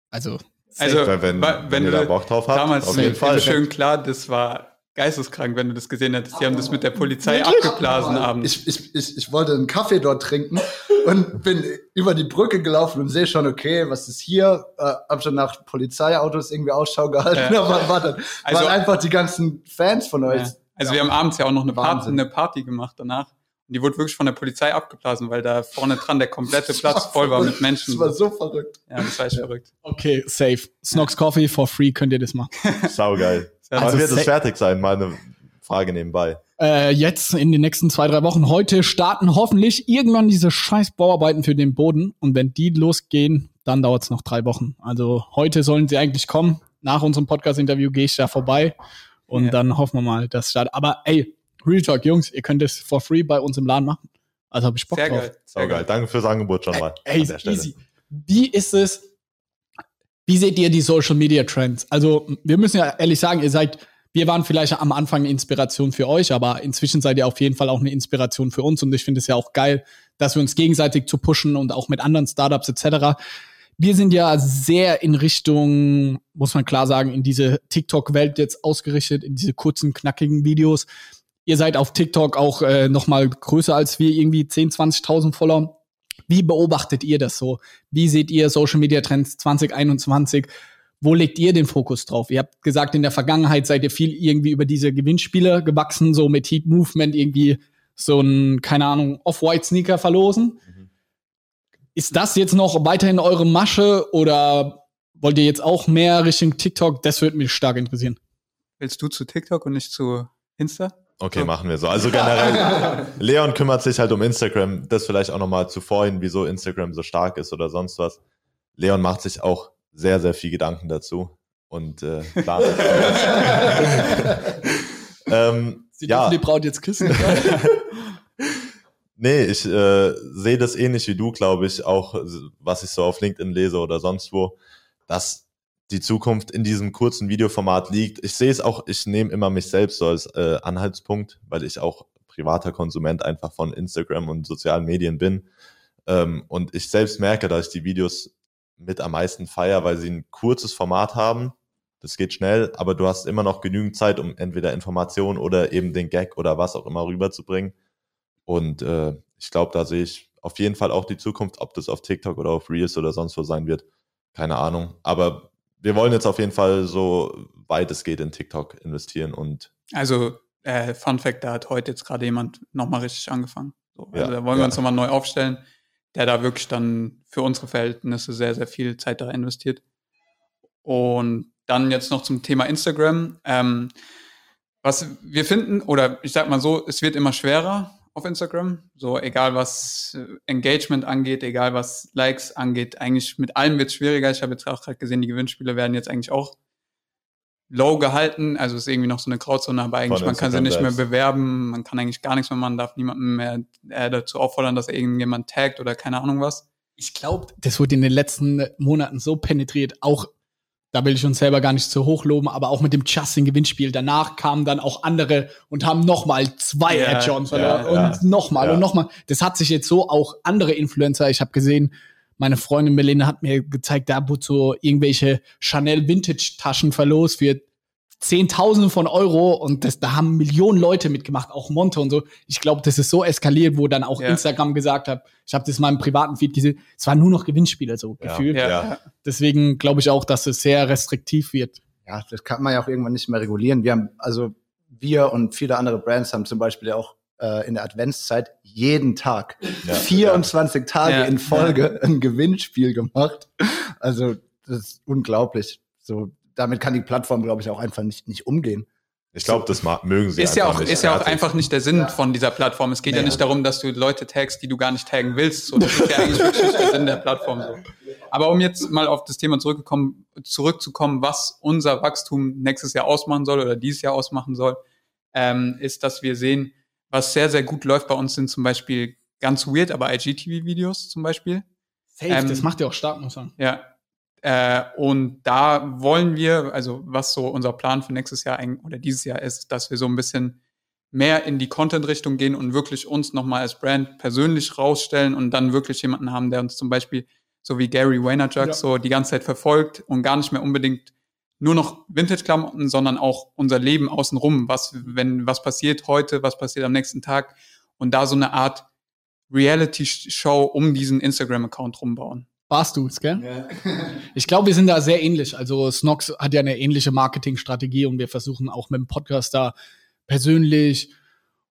Also, Also, wenn, wenn, wa- wenn, wenn ihr du da Bock drauf habt, Damals auf jeden Fall. schön klar, das war geisteskrank, wenn du das gesehen hättest. Die haben das mit der Polizei abgeblasen abends. Ich, ich, ich, ich wollte einen Kaffee dort trinken und bin über die Brücke gelaufen und sehe schon, okay, was ist hier? Äh, hab schon nach Polizeiautos irgendwie Ausschau gehalten, Ja. aber war dann, Also- waren einfach die ganzen Fans von euch. Ja. Also wir haben abends ja auch noch eine Party, eine Party gemacht danach. Und die wurde wirklich von der Polizei abgeblasen, weil da vorne dran der komplette Platz voll war mit. Menschen. Das war so verrückt. ja, das war echt verrückt. okay, safe. Snox Coffee for free könnt ihr das machen. Saugeil. Also Wann wird es fertig sein? Mal eine Frage nebenbei. Äh, jetzt in den nächsten zwei, drei Wochen. Heute starten hoffentlich irgendwann diese scheiß Bauarbeiten für den Boden. Und wenn die losgehen, dann dauert es noch drei Wochen. Also heute sollen sie eigentlich kommen. Nach unserem Podcast-Interview gehe ich da vorbei. Und Ja. dann hoffen wir mal, dass es startet. Aber ey, Real Talk, Jungs, ihr könnt das for free bei uns im Laden machen. Also habe ich Bock Sehr drauf. geil. Sehr geil. Danke fürs Angebot schon mal. Ey, an der Stelle. easy. Wie ist es? Wie seht ihr die Social Media Trends? Also, wir müssen ja ehrlich sagen, ihr seid, wir waren vielleicht am Anfang eine Inspiration für euch, aber inzwischen seid ihr auf jeden Fall auch eine Inspiration für uns und ich finde es ja auch geil, dass wir uns gegenseitig zu pushen und auch mit anderen Startups etc. Wir sind ja sehr in Richtung, muss man klar sagen, in diese TikTok-Welt jetzt ausgerichtet, in diese kurzen, knackigen Videos. Ihr seid auf TikTok auch äh, noch größer als wir, irgendwie 10, 20.000 Follower. Wie beobachtet ihr das so? Wie seht ihr Social Media Trends 2021? Wo legt ihr den Fokus drauf? Ihr habt gesagt, in der Vergangenheit seid ihr viel irgendwie über diese Gewinnspiele gewachsen, so mit Heat Movement irgendwie so ein, keine Ahnung, Off-White Sneaker verlosen. Ist das jetzt noch weiterhin eure Masche oder wollt ihr jetzt auch mehr Richtung TikTok? Das würde mich stark interessieren. Willst du zu TikTok und nicht zu Insta? Okay, machen wir so. Also generell, Leon kümmert sich halt um Instagram. Das vielleicht auch nochmal zu vorhin, wieso Instagram so stark ist oder sonst was. Leon macht sich auch sehr, sehr viel Gedanken dazu und äh, das. ähm, Sie ja, dürfen die Braut jetzt küssen. nee, ich äh, sehe das ähnlich wie du, glaube ich, auch was ich so auf LinkedIn lese oder sonst wo, dass die Zukunft in diesem kurzen Videoformat liegt. Ich sehe es auch, ich nehme immer mich selbst so als äh, Anhaltspunkt, weil ich auch privater Konsument einfach von Instagram und sozialen Medien bin. Ähm, und ich selbst merke, dass ich die Videos mit am meisten feier, weil sie ein kurzes Format haben. Das geht schnell, aber du hast immer noch genügend Zeit, um entweder Informationen oder eben den Gag oder was auch immer rüberzubringen. Und äh, ich glaube, da sehe ich auf jeden Fall auch die Zukunft, ob das auf TikTok oder auf Reels oder sonst wo sein wird. Keine Ahnung. Aber wir wollen jetzt auf jeden Fall so weit es geht in TikTok investieren und Also, äh, Fun Fact, da hat heute jetzt gerade jemand nochmal richtig angefangen. So, Ja, also da wollen wir ja. uns nochmal neu aufstellen, der da wirklich dann für unsere Verhältnisse sehr, sehr viel Zeit da investiert. Und dann jetzt noch zum Thema Instagram. Ähm, was wir finden, oder ich sag mal so, es wird immer schwerer auf Instagram. So, egal was äh, Engagement angeht, egal was Likes angeht, eigentlich mit allem wird es schwieriger. Ich habe jetzt auch gerade gesehen, die Gewinnspiele werden jetzt eigentlich auch low gehalten. Also es ist irgendwie noch so eine Grauzone, aber eigentlich Von man kann sie nicht mehr bewerben, man kann eigentlich gar nichts mehr machen, darf niemanden mehr äh, dazu auffordern, dass er irgendjemand taggt oder keine Ahnung was. ich glaube, das wurde in den letzten Monaten so penetriert, auch da will ich uns selber gar nicht zu hoch loben, aber auch mit dem Justin-Gewinnspiel. Danach kamen dann auch andere und haben nochmal zwei Ja, verloren ja, und nochmal ja. und nochmal. Das hat sich jetzt so auch andere Influencer, ich habe gesehen, meine Freundin Melina hat mir gezeigt, da wurde so irgendwelche Chanel Vintage Taschen verlost für Zehntausende von Euro und das, da haben Millionen Leute mitgemacht, auch Monte und so. Ich glaube, das ist so eskaliert, wo dann auch Ja. Instagram gesagt hat, ich habe das in meinem privaten Feed gesehen, es waren nur noch Gewinnspiele so Ja. gefühlt. Ja. Ja. Deswegen glaube ich auch, dass es sehr restriktiv wird. Ja, das kann man ja auch irgendwann nicht mehr regulieren. Wir haben, also wir und viele andere Brands haben zum Beispiel ja auch äh, in der Adventszeit jeden Tag, Ja. 24 Tage Ja. in Folge ein Gewinnspiel gemacht. Also das ist unglaublich. So, damit kann die Plattform, glaube ich, auch einfach nicht, nicht umgehen. Ich glaube, das mögen sie Ist ja auch, nicht. ist ja auch einfach nicht der Sinn von dieser Plattform. Es geht ja Nee. nicht darum, dass du Leute tagst, die du gar nicht taggen willst. So, das ist ja eigentlich wirklich nicht der Sinn der Plattform. So. Aber um jetzt mal auf das Thema zurückgekommen, zurückzukommen, was unser Wachstum nächstes Jahr ausmachen soll oder dieses Jahr ausmachen soll, ähm, ist, dass wir sehen, was sehr, sehr gut läuft bei uns sind zum Beispiel ganz weird, aber IGTV-Videos zum Beispiel. Safe, Ähm, das macht ja auch stark, muss man sagen. Ja. Äh, und da wollen wir, also was so unser Plan für nächstes Jahr oder dieses Jahr ist, dass wir so ein bisschen mehr in die Content-Richtung gehen und wirklich uns nochmal als Brand persönlich rausstellen und dann wirklich jemanden haben, der uns zum Beispiel, so wie Gary Vaynerchuk, Ja. so die ganze Zeit verfolgt und gar nicht mehr unbedingt nur noch Vintage-Klamotten, sondern auch unser Leben außenrum. Was, wenn, was passiert heute, was passiert am nächsten Tag und da so eine Art Reality-Show um diesen Instagram-Account rumbauen. Warst du es, gell? Ich glaube, wir sind da sehr ähnlich. Also Snox hat ja eine ähnliche Marketingstrategie und wir versuchen auch mit dem Podcast da persönlich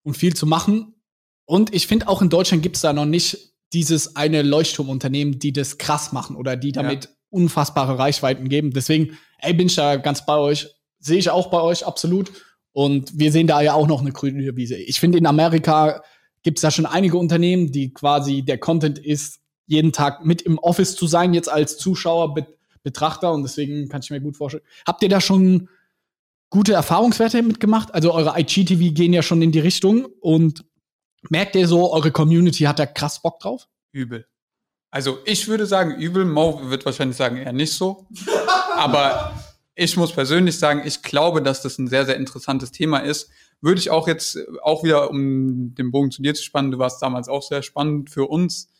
und viel zu machen. Und ich finde, auch in Deutschland gibt es da noch nicht dieses eine Leuchtturmunternehmen, die das krass machen oder die damit unfassbare Reichweiten geben. Deswegen, ey, bin ich da ganz bei euch. Sehe ich auch bei euch, absolut. Und wir sehen da ja auch noch eine grüne Wiese. Ich finde, in Amerika gibt es da schon einige Unternehmen, die quasi der Content ist, jeden Tag mit im Office zu sein, jetzt als Zuschauer, Bet Betrachter. Und deswegen kann ich mir gut vorstellen. Habt ihr da schon gute Erfahrungswerte mitgemacht? Also eure IGTV gehen ja schon in die Richtung. Und merkt ihr so, eure Community hat da krass Bock drauf? Übel. Also ich würde sagen, übel. Mo wird wahrscheinlich sagen, eher nicht so. Aber ich muss persönlich sagen, ich glaube, dass das ein sehr, sehr interessantes Thema ist. Würde ich auch jetzt, auch wieder, um den Bogen zu dir zu spannen, du warst damals auch sehr spannend für uns.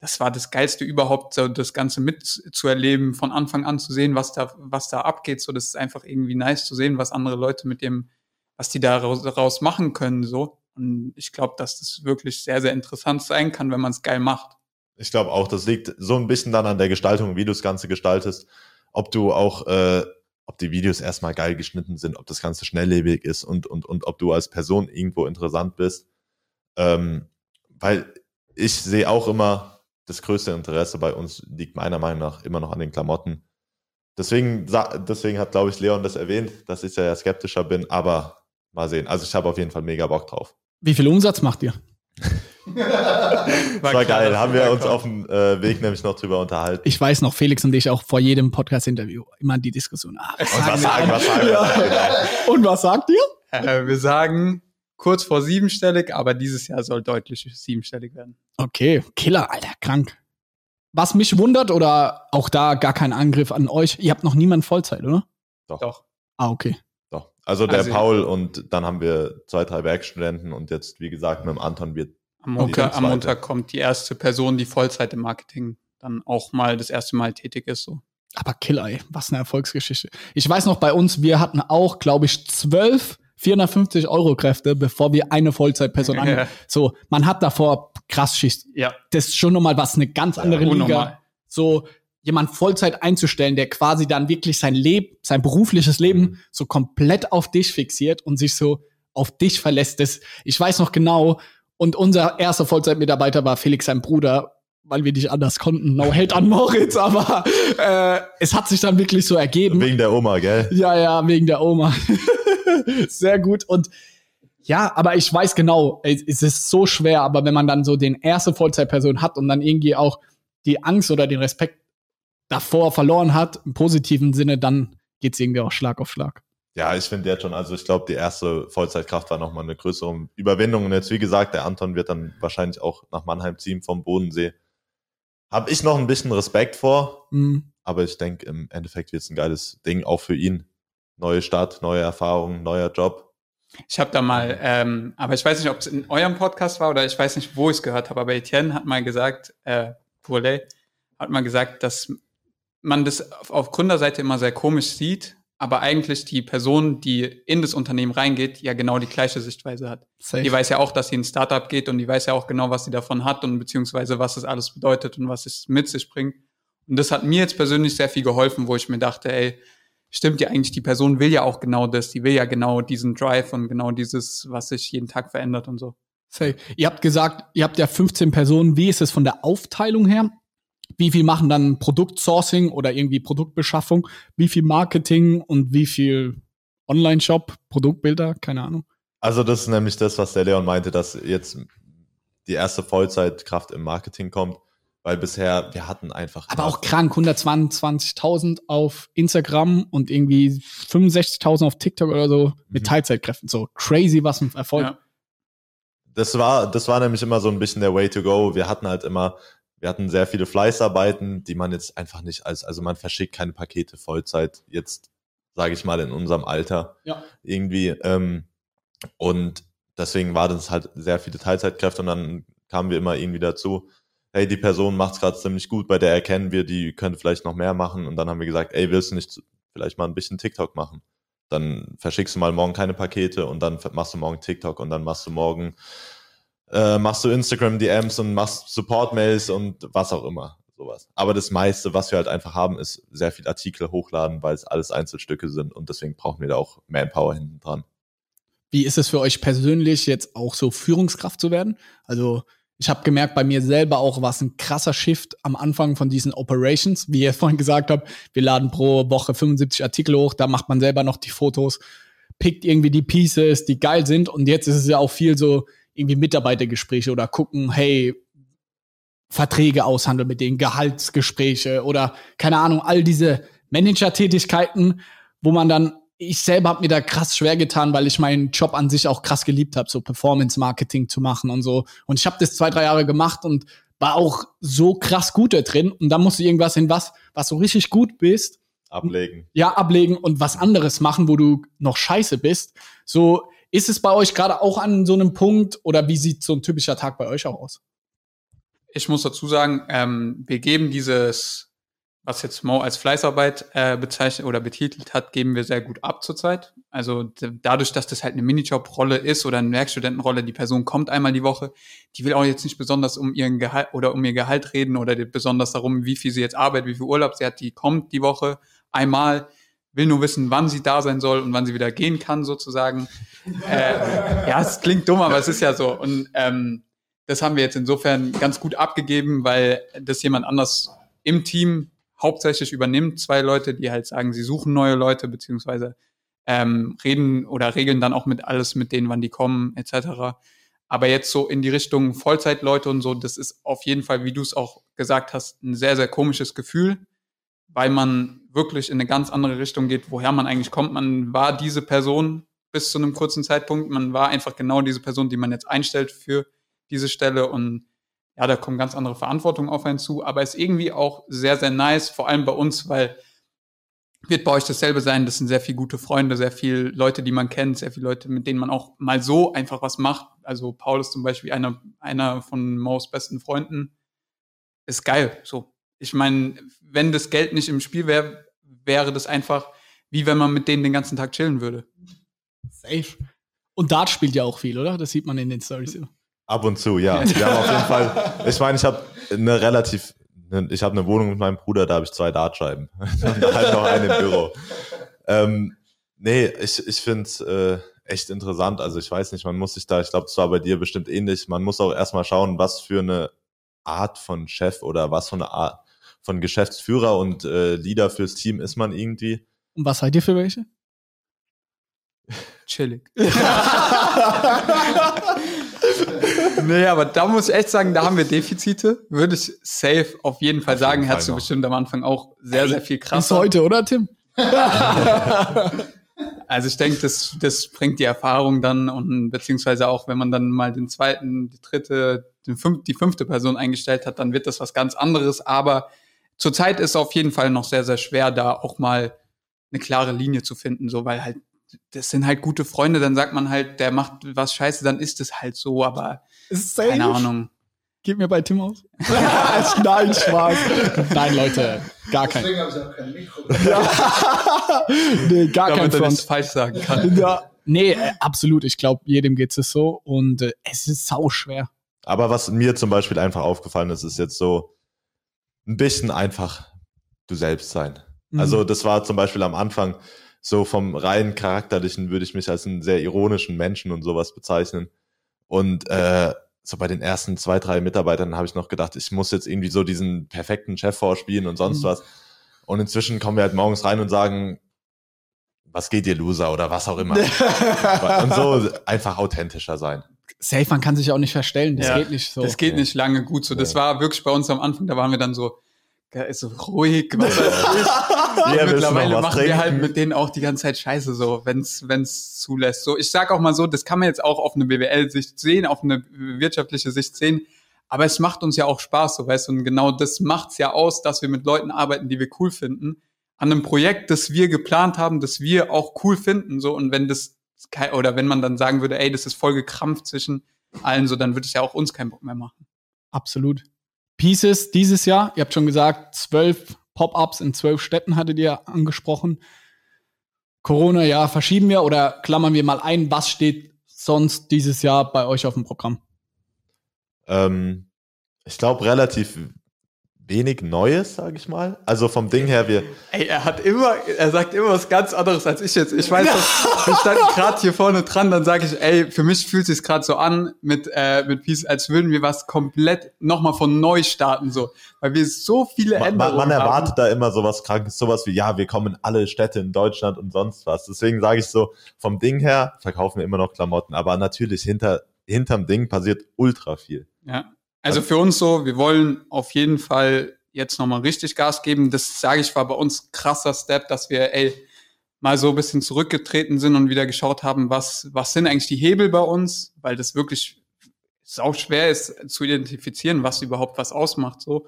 Das war das Geilste überhaupt, so das Ganze mitzuerleben, von Anfang an zu sehen, was da, was da abgeht. So, das ist einfach irgendwie nice zu sehen, was andere Leute mit dem, was die daraus, daraus machen können, so. Und ich glaube, dass das wirklich sehr, sehr interessant sein kann, wenn man es geil macht. Ich glaube auch, das liegt so ein bisschen dann an der Gestaltung, wie du das Ganze gestaltest. Ob du auch, äh, ob die Videos erstmal geil geschnitten sind, ob das Ganze schnelllebig ist und, und, und ob du als Person irgendwo interessant bist. Ähm, weil ich sehe auch immer, das größte Interesse bei uns liegt meiner Meinung nach immer noch an den Klamotten. Deswegen, deswegen hat, glaube ich, Leon das erwähnt, dass ich ja skeptischer bin, aber mal sehen. Also ich habe auf jeden Fall mega Bock drauf. Wie viel Umsatz macht ihr? Das war klar, geil. Haben wir uns kommt. auf dem äh, Weg nämlich noch drüber unterhalten. Ich weiß noch, Felix und ich auch vor jedem Podcast-Interview immer die Diskussion. Ah, was Und was sagen, was sagen, was sagen, genau. Und was sagt ihr? Äh, wir sagen kurz vor siebenstellig, aber dieses Jahr soll deutlich siebenstellig werden. Okay, Killer, Alter, krank. Was mich wundert, oder auch da gar kein Angriff an euch, ihr habt noch niemand Vollzeit, oder? Doch. Doch. Ah, okay. Doch. Also der Also- Paul und dann haben wir zwei, drei Werkstudenten und jetzt, wie gesagt, mit dem Anton wird. Am. Montag, am. Montag kommt die erste Person, die Vollzeit im Marketing dann auch mal das erste Mal tätig ist. So. Aber Killer, ey, was eine Erfolgsgeschichte. Ich weiß noch, bei uns, wir hatten auch, glaube ich, zwölf 450 Euro Kräfte, bevor wir eine Vollzeitperson an. Ja. So, man hat davor krass Schicht. Ja, Das ist schon nochmal was, eine ganz andere Liga. unnormal. so jemand Vollzeit einzustellen, der quasi dann wirklich sein Leben, sein berufliches Leben so komplett auf dich fixiert und sich so auf dich verlässt. Das, ich weiß noch genau, und unser erster Vollzeitmitarbeiter war Felix, sein Bruder, weil wir nicht anders konnten. No hate an Moritz, aber äh, es hat sich dann wirklich so ergeben. Wegen der Oma, gell? Ja, ja, wegen der Oma. Sehr gut. Und ja, aber ich weiß genau, es es ist so schwer, aber wenn man dann so den erste Vollzeitperson hat und dann irgendwie auch die Angst oder den Respekt davor verloren hat, im positiven Sinne, dann geht's irgendwie auch Schlag auf Schlag. Ja, ich finde jetzt schon, also ich glaube, die erste Vollzeitkraft war nochmal eine größere Überwindung. Und jetzt, wie gesagt, der Anton wird dann wahrscheinlich auch nach Mannheim ziehen vom Bodensee. Habe ich noch ein bisschen Respekt vor, Mhm. aber ich denke, im Endeffekt wird es ein geiles Ding, auch für ihn. Neue Stadt, neue Erfahrungen, neuer Job. Ich habe da mal, ähm, aber ich weiß nicht, ob es in eurem Podcast war oder ich weiß nicht, wo ich es gehört habe, aber Etienne hat mal gesagt, äh, Bourlet hat mal gesagt, dass man das auf, auf Gründerseite immer sehr komisch sieht, aber eigentlich die Person, die in das Unternehmen reingeht, ja genau die gleiche Sichtweise hat. Safe. Die weiß ja auch, dass sie in ein Startup geht und die weiß ja auch genau, was sie davon hat und beziehungsweise was es alles bedeutet und was es mit sich bringt. Und das hat mir jetzt persönlich sehr viel geholfen, wo ich mir dachte, ey, stimmt ja eigentlich, die Person will ja auch genau das, die will ja genau diesen Drive und genau dieses, was sich jeden Tag verändert und so. Safe. Ihr habt gesagt, ihr habt ja 15 Personen. Wie ist es von der Aufteilung her? Wie viel machen dann Produktsourcing oder irgendwie Produktbeschaffung? Wie viel Marketing und wie viel Online-Shop, Produktbilder? Keine Ahnung. Also das ist nämlich das, was der Leon meinte, dass jetzt die erste Vollzeitkraft im Marketing kommt, weil bisher wir hatten einfach Aber auch krank, 122.000 auf Instagram und irgendwie 65.000 auf TikTok oder so mit Mhm. Teilzeitkräften. So crazy, was ein Erfolg. Ja. das war das war nämlich immer so ein bisschen der Way to go. Wir hatten halt immer wir hatten sehr viele Fleißarbeiten, die man jetzt einfach nicht als also man verschickt keine Pakete Vollzeit jetzt sage ich mal in unserem Alter Ja. irgendwie ähm, und deswegen war das halt sehr viele Teilzeitkräfte und dann kamen wir immer irgendwie dazu, hey, die Person macht's gerade ziemlich gut, bei der erkennen wir, die könnte vielleicht noch mehr machen und dann haben wir gesagt, ey, willst du nicht vielleicht mal ein bisschen TikTok machen? Dann verschickst du mal morgen keine Pakete und dann machst du morgen TikTok und dann machst du morgen äh, machst du Instagram DMs und machst Support Mails und was auch immer sowas. Aber das meiste, was wir halt einfach haben, ist sehr viel Artikel hochladen, weil es alles Einzelstücke sind und deswegen brauchen wir da auch Manpower hinten dran. Wie ist es für euch persönlich jetzt auch so Führungskraft zu werden? Also ich habe gemerkt, bei mir selber auch war es ein krasser Shift am Anfang von diesen Operations. Wie ihr vorhin gesagt habt, wir laden pro Woche 75 Artikel hoch, da macht man selber noch die Fotos, pickt irgendwie die Pieces, die geil sind. Und jetzt ist es ja auch viel so irgendwie Mitarbeitergespräche oder gucken, hey, Verträge aushandeln mit denen, Gehaltsgespräche oder keine Ahnung, all diese Manager-Tätigkeiten, wo man dann, ich selber habe mir da krass schwer getan, weil ich meinen Job an sich auch krass geliebt habe, so Performance-Marketing zu machen und so. Und ich habe das zwei, drei Jahre gemacht und war auch so krass gut da drin. Und dann musst du irgendwas in was, was so richtig gut bist, Ablegen. ja, ablegen und was anderes machen, wo du noch scheiße bist. So, ist es bei euch gerade auch an so einem Punkt oder wie sieht so ein typischer Tag bei euch auch aus? Ich muss dazu sagen, ähm, wir geben dieses, was jetzt Mo als Fleißarbeit äh, bezeichnet oder betitelt hat, geben wir sehr gut ab zurzeit. Also dadurch, dass das halt eine Minijob-Rolle ist oder eine Werkstudentenrolle, die Person kommt einmal die Woche, die will auch jetzt nicht besonders um ihren Gehalt oder um ihr Gehalt reden oder besonders darum, wie viel sie jetzt arbeitet, wie viel Urlaub sie hat, die kommt die Woche einmal, will nur wissen, wann sie da sein soll und wann sie wieder gehen kann, sozusagen. äh, ja, es klingt dumm, aber es ist ja so. Und ähm, das haben wir jetzt insofern ganz gut abgegeben, weil das jemand anders im Team hauptsächlich übernimmt. Zwei Leute, die halt sagen, sie suchen neue Leute, beziehungsweise ähm, reden oder regeln dann auch mit alles mit denen, wann die kommen, etc. Aber jetzt so in die Richtung Vollzeitleute und so, das ist auf jeden Fall, wie du es auch gesagt hast, ein sehr, sehr komisches Gefühl, weil man wirklich in eine ganz andere Richtung geht, woher man eigentlich kommt. Man war diese Person bis zu einem kurzen Zeitpunkt. Man war einfach genau diese Person, die man jetzt einstellt für diese Stelle und ja, da kommen ganz andere Verantwortungen auf einen zu, aber ist irgendwie auch sehr, sehr nice, vor allem bei uns, weil wird bei euch dasselbe sein, das sind sehr viele gute Freunde, sehr viele Leute, die man kennt, sehr viele Leute, mit denen man auch mal so einfach was macht. Also Paul ist zum Beispiel einer, einer von Maus besten Freunden. Ist geil, so. Ich meine, wenn das Geld nicht im Spiel wäre, wäre das einfach wie wenn man mit denen den ganzen Tag chillen würde. Safe. Und Dart spielt ja auch viel, oder? Das sieht man in den Stories. immer. Ab und zu, ja. Wir haben auf jeden Fall, ich meine, ich habe eine relativ, ne, ich habe eine Wohnung mit meinem Bruder, da habe ich zwei Dartscheiben. Und halt noch eine im Büro. Ähm, nee, ich, ich finde es äh, echt interessant. Also ich weiß nicht, man muss sich da, ich glaube, es war bei dir bestimmt ähnlich, man muss auch erstmal schauen, was für eine Art von Chef oder was für eine Art von Geschäftsführer und äh, Leader fürs Team ist man irgendwie. Und was seid ihr für welche? Chillig. nee, aber da muss ich echt sagen, da haben wir Defizite. Würde ich safe auf jeden Fall Auf sagen. jeden Fall du noch. bestimmt am Anfang auch sehr, sehr viel Bis krasser. heute, oder Tim? Also ich denke, das, das bringt die Erfahrung dann und beziehungsweise auch, wenn man dann mal den zweiten, die dritte, den fünf, die fünfte Person eingestellt hat, dann wird das was ganz anderes. Aber zurzeit ist auf jeden Fall noch sehr, sehr schwer, da auch mal eine klare Linie zu finden, so weil halt das sind halt gute Freunde, dann sagt man halt, der macht was scheiße, dann ist es halt so, aber keine Ahnung. Geht mir bei Tim aus? Nein, Spaß. Nein, Leute, gar kein. Deswegen habe ich auch kein Mikro. Ja. nee, gar kein Damit er Front. nichts falsch sagen kann. Ja. Nee, äh, absolut. Ich glaube, jedem geht es so und äh, es ist sau schwer. Aber was mir zum Beispiel einfach aufgefallen ist, ist jetzt so ein bisschen einfach du selbst sein. Mhm. Also das war zum Beispiel am Anfang so vom rein charakterlichen würde ich mich als einen sehr ironischen Menschen und sowas bezeichnen. Und äh, so bei den ersten zwei, drei Mitarbeitern habe ich noch gedacht, ich muss jetzt irgendwie so diesen perfekten Chef vorspielen und sonst Mhm. was. Und inzwischen kommen wir halt morgens rein und sagen, was geht dir, Loser oder was auch immer. und so einfach authentischer sein. Safe, man kann sich auch nicht verstellen. Das Ja, geht nicht so. Das geht nicht lange gut so. Das war wirklich bei uns am Anfang, da waren wir dann so, ja, ist so ruhig, was weiß ich. Ja, du mittlerweile machen wir trinken? halt mit denen auch die ganze Zeit Scheiße so, wenn's wenn's zulässt. So, ich sag auch mal so, das kann man jetzt auch auf eine BWL-Sicht sehen, auf eine wirtschaftliche Sicht sehen. Aber es macht uns ja auch Spaß, so weißt du. Und genau das macht's ja aus, dass wir mit Leuten arbeiten, die wir cool finden, an einem Projekt, das wir geplant haben, das wir auch cool finden. So und wenn das oder wenn man dann sagen würde, ey, das ist voll gekrampft zwischen allen, so dann würde es ja auch uns keinen Bock mehr machen. Absolut. Pieces dieses Jahr, ihr habt schon gesagt, zwölf Pop-ups in zwölf Städten hattet ihr angesprochen. Corona, ja, verschieben wir oder klammern wir mal ein, was steht sonst dieses Jahr bei euch auf dem Programm? Ähm, ich glaube, relativ wenig Neues, sage ich mal. Also vom Ding her, wir, Ey, er hat immer, er sagt immer was ganz anderes als ich jetzt. Ich weiß, wir standen gerade hier vorne dran, dann sage ich, ey, für mich fühlt sich gerade so an mit äh, mit Peace, als würden wir was komplett nochmal von neu starten so, weil wir so viele man, man, Änderungen man erwartet haben. da immer sowas Krankes, sowas wie, ja, wir kommen in alle Städte in Deutschland und sonst was. Deswegen sage ich so, vom Ding her verkaufen wir immer noch Klamotten, aber natürlich hinter, hinterm Ding passiert ultra viel. Ja. Also für uns so, wir wollen auf jeden Fall jetzt nochmal richtig Gas geben. Das sage ich war bei uns krasser Step, dass wir, ey, mal so ein bisschen zurückgetreten sind und wieder geschaut haben, was, was sind eigentlich die Hebel bei uns, weil das wirklich sau schwer ist zu identifizieren, was überhaupt was ausmacht, so.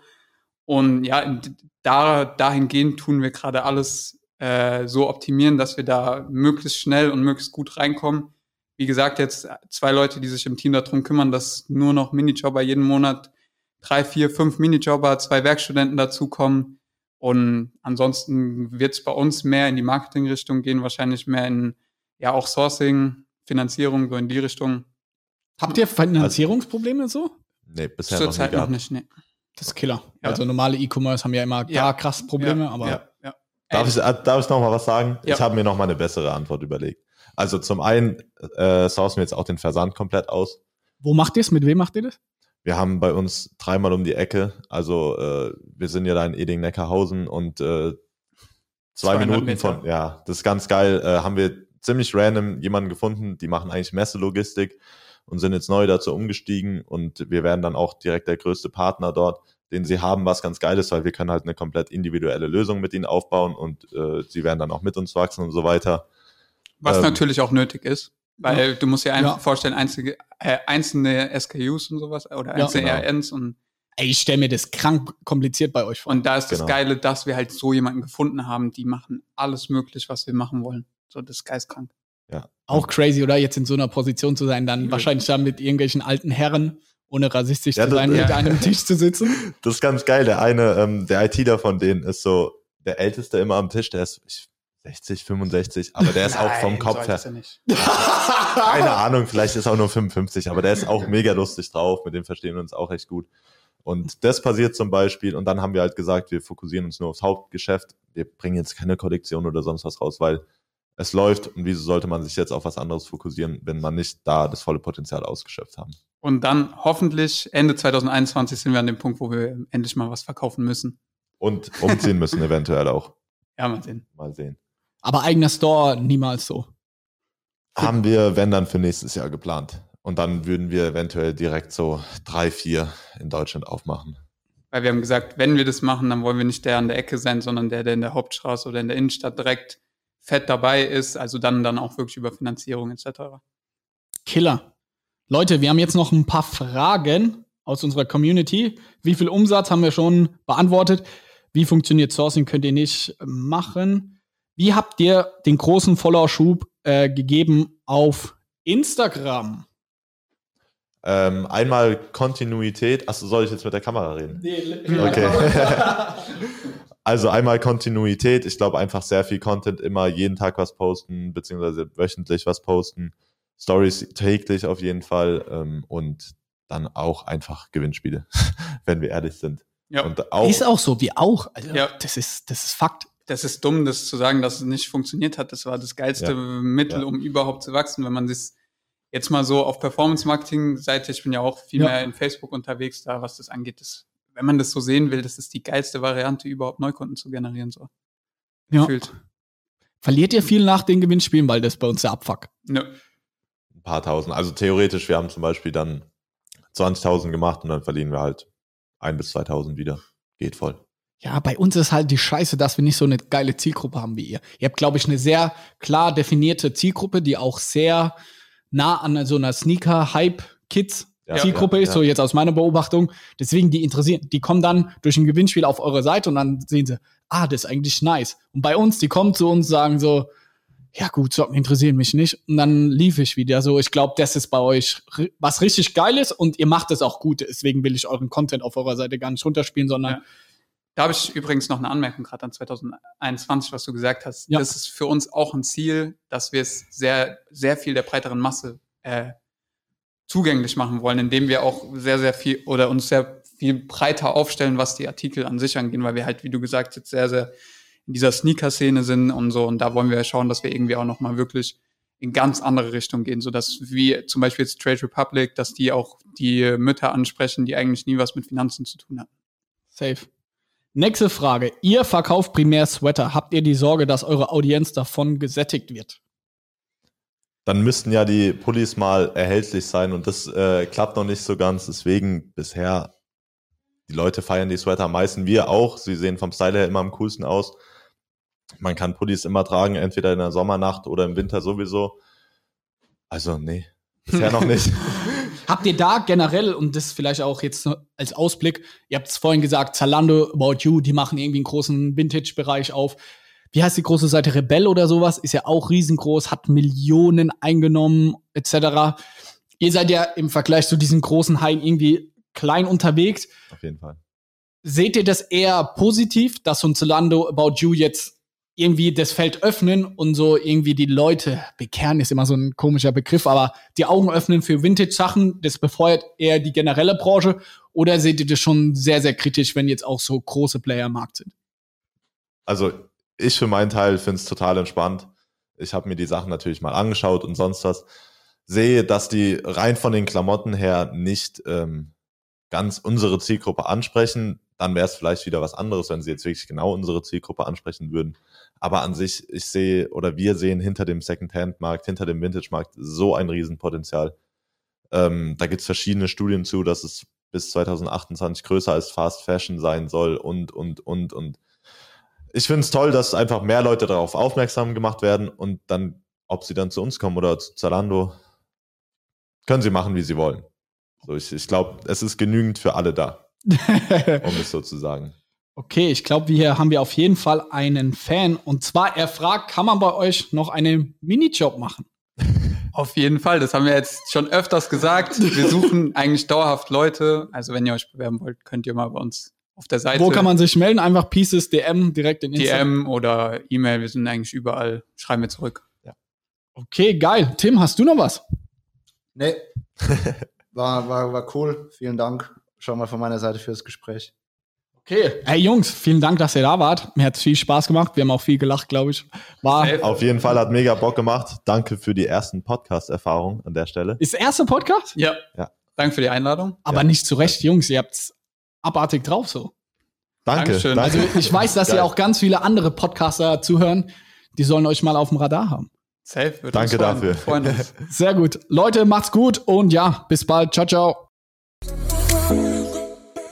Und ja, da, dahingehend tun wir gerade alles äh, so optimieren, dass wir da möglichst schnell und möglichst gut reinkommen wie gesagt, jetzt zwei Leute, die sich im Team darum kümmern, dass nur noch Minijobber jeden Monat drei, vier, fünf Minijobber, zwei Werkstudenten dazukommen. Und ansonsten wird es bei uns mehr in die Marketingrichtung gehen, wahrscheinlich mehr in ja auch Sourcing, Finanzierung, so in die Richtung. Habt ihr Finanzierungsprobleme so? Nee, bisher noch nie Zurzeit noch nicht, nee. Das ist Killer. Ja. Also normale E-Commerce haben ja immer Ja. gar krass Probleme, ja, aber ja, ja. Darf ich, äh, darf ich noch mal was sagen? Ja. Ich habe mir noch mal eine bessere Antwort überlegt. Also zum einen äh, sourcen wir jetzt auch den Versand komplett aus. wo macht ihr es? Mit wem macht ihr das? Wir haben bei uns dreimal um die Ecke, also äh, wir sind ja da in Eding-Neckarhausen und äh, zwei 200 Minuten Meter. von, ja, das ist ganz geil, äh, haben wir ziemlich random jemanden gefunden, die machen eigentlich Messelogistik und sind jetzt neu dazu umgestiegen und wir werden dann auch direkt der größte Partner dort, den sie haben, was ganz geil ist, weil wir können halt eine komplett individuelle Lösung mit ihnen aufbauen und äh, sie werden dann auch mit uns wachsen und so weiter. Was Ähm, natürlich auch nötig ist. Weil du musst dir einfach Ja. vorstellen, einzige, äh, einzelne SKUs und sowas oder Ja. einzelne Genau. RNs und Ey, ich stelle mir das krank kompliziert bei euch vor. Und da ist das Genau. Geile, dass wir halt so jemanden gefunden haben, die machen alles möglich, was wir machen wollen. So, das ist geistkrank. Auch crazy, oder? Jetzt in so einer Position zu sein, dann wahrscheinlich da mit irgendwelchen alten Herren, ohne rassistisch Ja, zu das- sein, mit ja. einem Tisch zu sitzen. Das ist ganz geil. Der eine, ähm, der ITler von denen ist so der Älteste immer am Tisch, der ist ich, 60, 65, aber der ist auch vom Nein, Kopf her. er nicht. Keine Ahnung, vielleicht ist er auch nur 55, aber der ist auch mega lustig drauf, mit dem verstehen wir uns auch echt gut. Und das passiert zum Beispiel, und dann haben wir halt gesagt, wir fokussieren uns nur aufs Hauptgeschäft. Wir bringen jetzt keine Kollektion oder sonst was raus, weil es läuft und wieso sollte man sich jetzt auf was anderes fokussieren, wenn man nicht da das volle Potenzial ausgeschöpft haben. Und dann hoffentlich Ende 2021 sind wir an dem Punkt, wo wir endlich mal was verkaufen müssen. Und umziehen müssen eventuell auch. Ja, mal sehen. Mal sehen. Aber eigener Store niemals so. Haben wir, wenn dann, für nächstes Jahr geplant. Und dann würden wir eventuell direkt so drei, vier in Deutschland aufmachen. Weil wir haben gesagt, wenn wir das machen, dann wollen wir nicht der an der Ecke sein, sondern der, der in der Hauptstraße oder in der Innenstadt direkt fett dabei ist, also dann, dann auch wirklich über Finanzierung etc. Killer. Leute, wir haben jetzt noch ein paar Fragen aus unserer Community. Wie viel Umsatz haben wir schon beantwortet? Wie funktioniert Sourcing, könnt ihr nicht machen. Wie habt ihr den großen Followerschub äh, gegeben auf Instagram? Ähm, einmal Kontinuität. Achso, soll ich jetzt mit der Kamera reden? Nee, Okay. also einmal Kontinuität. Ich glaube einfach sehr viel Content, immer jeden Tag was posten, beziehungsweise wöchentlich was posten. Stories täglich auf jeden Fall. Ähm, und dann auch einfach Gewinnspiele, wenn wir ehrlich sind. Ja. Und auch, ist auch so, wie auch. Also, Ja. das, ist, das ist Fakt. Das ist dumm, das zu sagen, dass es nicht funktioniert hat. Das war das geilste Ja. Mittel, Ja. um überhaupt zu wachsen. Wenn man das jetzt mal so auf Performance-Marketing-Seite, ich bin ja auch viel Ja. mehr in Facebook unterwegs, da was das angeht, das, wenn man das so sehen will, das ist die geilste Variante, überhaupt Neukunden zu generieren. So. Ja. Gefühlt. Verliert ihr viel nach den Gewinnspielen, weil das bei uns der Abfuck. Nö. ein paar tausend. Also theoretisch, wir haben zum Beispiel dann 20.000 gemacht und dann verlieren wir halt ein bis 2.000 wieder. Geht voll. Ja, bei uns ist halt die Scheiße, dass wir nicht so eine geile Zielgruppe haben wie ihr. Ihr habt, glaube ich, eine sehr klar definierte Zielgruppe, die auch sehr nah an so einer Sneaker-Hype-Kids-Zielgruppe Ja, ist, ja, so jetzt aus meiner Beobachtung. Deswegen, die interessieren, die kommen dann durch ein Gewinnspiel auf eure Seite und dann sehen sie, ah, das ist eigentlich nice. Und bei uns, die kommen zu uns, sagen so, ja gut, Socken interessieren mich nicht. Und dann lief ich wieder so. Ich glaube, das ist bei euch was richtig Geiles und ihr macht es auch gut. Deswegen will ich euren Content auf eurer Seite gar nicht runterspielen, sondern. Da habe ich übrigens noch eine Anmerkung gerade an 2021, was du gesagt hast. Ja. Das ist für uns auch ein Ziel, dass wir es sehr, sehr viel der breiteren Masse äh, zugänglich machen wollen, indem wir auch sehr, sehr viel oder uns sehr viel breiter aufstellen, was die Artikel an sich angehen, weil wir halt, wie du gesagt hast, sehr, sehr in dieser Sneaker-Szene sind und so. Und da wollen wir schauen, dass wir irgendwie auch nochmal wirklich in ganz andere Richtung gehen, sodass wie zum Beispiel jetzt Trade Republic, dass die auch die Mütter ansprechen, die eigentlich nie was mit Finanzen zu tun haben. Safe. Nächste Frage. Ihr verkauft primär Sweater. Habt ihr die Sorge, dass eure Audienz davon gesättigt wird? Dann müssten ja die Pullis mal erhältlich sein und das äh, klappt noch nicht so ganz. Deswegen bisher, die Leute feiern die Sweater am meisten. Wir auch. Sie sehen vom Style her immer am coolsten aus. Man kann Pullis immer tragen, entweder in der Sommernacht oder im Winter sowieso. Also, nee, bisher noch nicht. Habt ihr da generell, und das vielleicht auch jetzt als Ausblick, ihr habt es vorhin gesagt, Zalando, About You, die machen irgendwie einen großen Vintage-Bereich auf. Wie heißt die große Seite? Rebell oder sowas? Ist ja auch riesengroß, hat Millionen eingenommen, etc. Ihr seid ja im Vergleich zu diesen großen Haien irgendwie klein unterwegs. Auf jeden Fall. Seht ihr das eher positiv, dass so ein Zalando About You jetzt irgendwie das Feld öffnen und so irgendwie die Leute bekehren, ist immer so ein komischer Begriff, aber die Augen öffnen für Vintage-Sachen, das befeuert eher die generelle Branche oder seht ihr das schon sehr, sehr kritisch, wenn jetzt auch so große Player am Markt sind? Also ich für meinen Teil finde es total entspannt. Ich habe mir die Sachen natürlich mal angeschaut und sonst was. Sehe, dass die rein von den Klamotten her nicht ähm, ganz unsere Zielgruppe ansprechen. Dann wäre es vielleicht wieder was anderes, wenn sie jetzt wirklich genau unsere Zielgruppe ansprechen würden. Aber an sich, ich sehe oder wir sehen hinter dem Second-Hand-Markt, hinter dem Vintage-Markt so ein Riesenpotenzial. Ähm, da gibt es verschiedene Studien zu, dass es bis 2028 größer als Fast Fashion sein soll und, und, und, und ich finde es toll, dass einfach mehr Leute darauf aufmerksam gemacht werden und dann, ob sie dann zu uns kommen oder zu Zalando, können sie machen, wie sie wollen. So, ich ich glaube, es ist genügend für alle da, um es so zu sagen. okay, ich glaube, hier haben wir auf jeden Fall einen Fan und zwar, er fragt, kann man bei euch noch einen Minijob machen? Auf jeden Fall, das haben wir jetzt schon öfters gesagt. Wir suchen eigentlich dauerhaft Leute. Also wenn ihr euch bewerben wollt, könnt ihr mal bei uns auf der Seite Wo kann man sich melden? Einfach Pieces, DM, direkt in Instagram. DM oder E-Mail, wir sind eigentlich überall, schreiben wir zurück. Okay, geil. Tim, hast du noch was? Nee. War, war, war cool. Vielen Dank schon mal von meiner Seite fürs Gespräch. Okay. Hey Jungs, vielen Dank, dass ihr da wart. Mir hat viel Spaß gemacht. Wir haben auch viel gelacht, glaube ich. War. Auf jeden Fall hat mega Bock gemacht. Danke für die ersten Podcast-Erfahrungen an der Stelle. ist der erste Podcast, Ja. Ja. Danke für die Einladung. aber Ja. nicht zu Recht, Jungs. Ihr habt's abartig drauf so. Danke. Dankeschön. danke. Also ich weiß, dass Geil. ihr auch ganz viele andere Podcaster zuhören. Die sollen euch mal auf dem Radar haben. Safe. Wird Danke uns freuen. dafür. Freuen uns. Sehr gut. Leute, macht's gut und ja, bis bald. Ciao, ciao.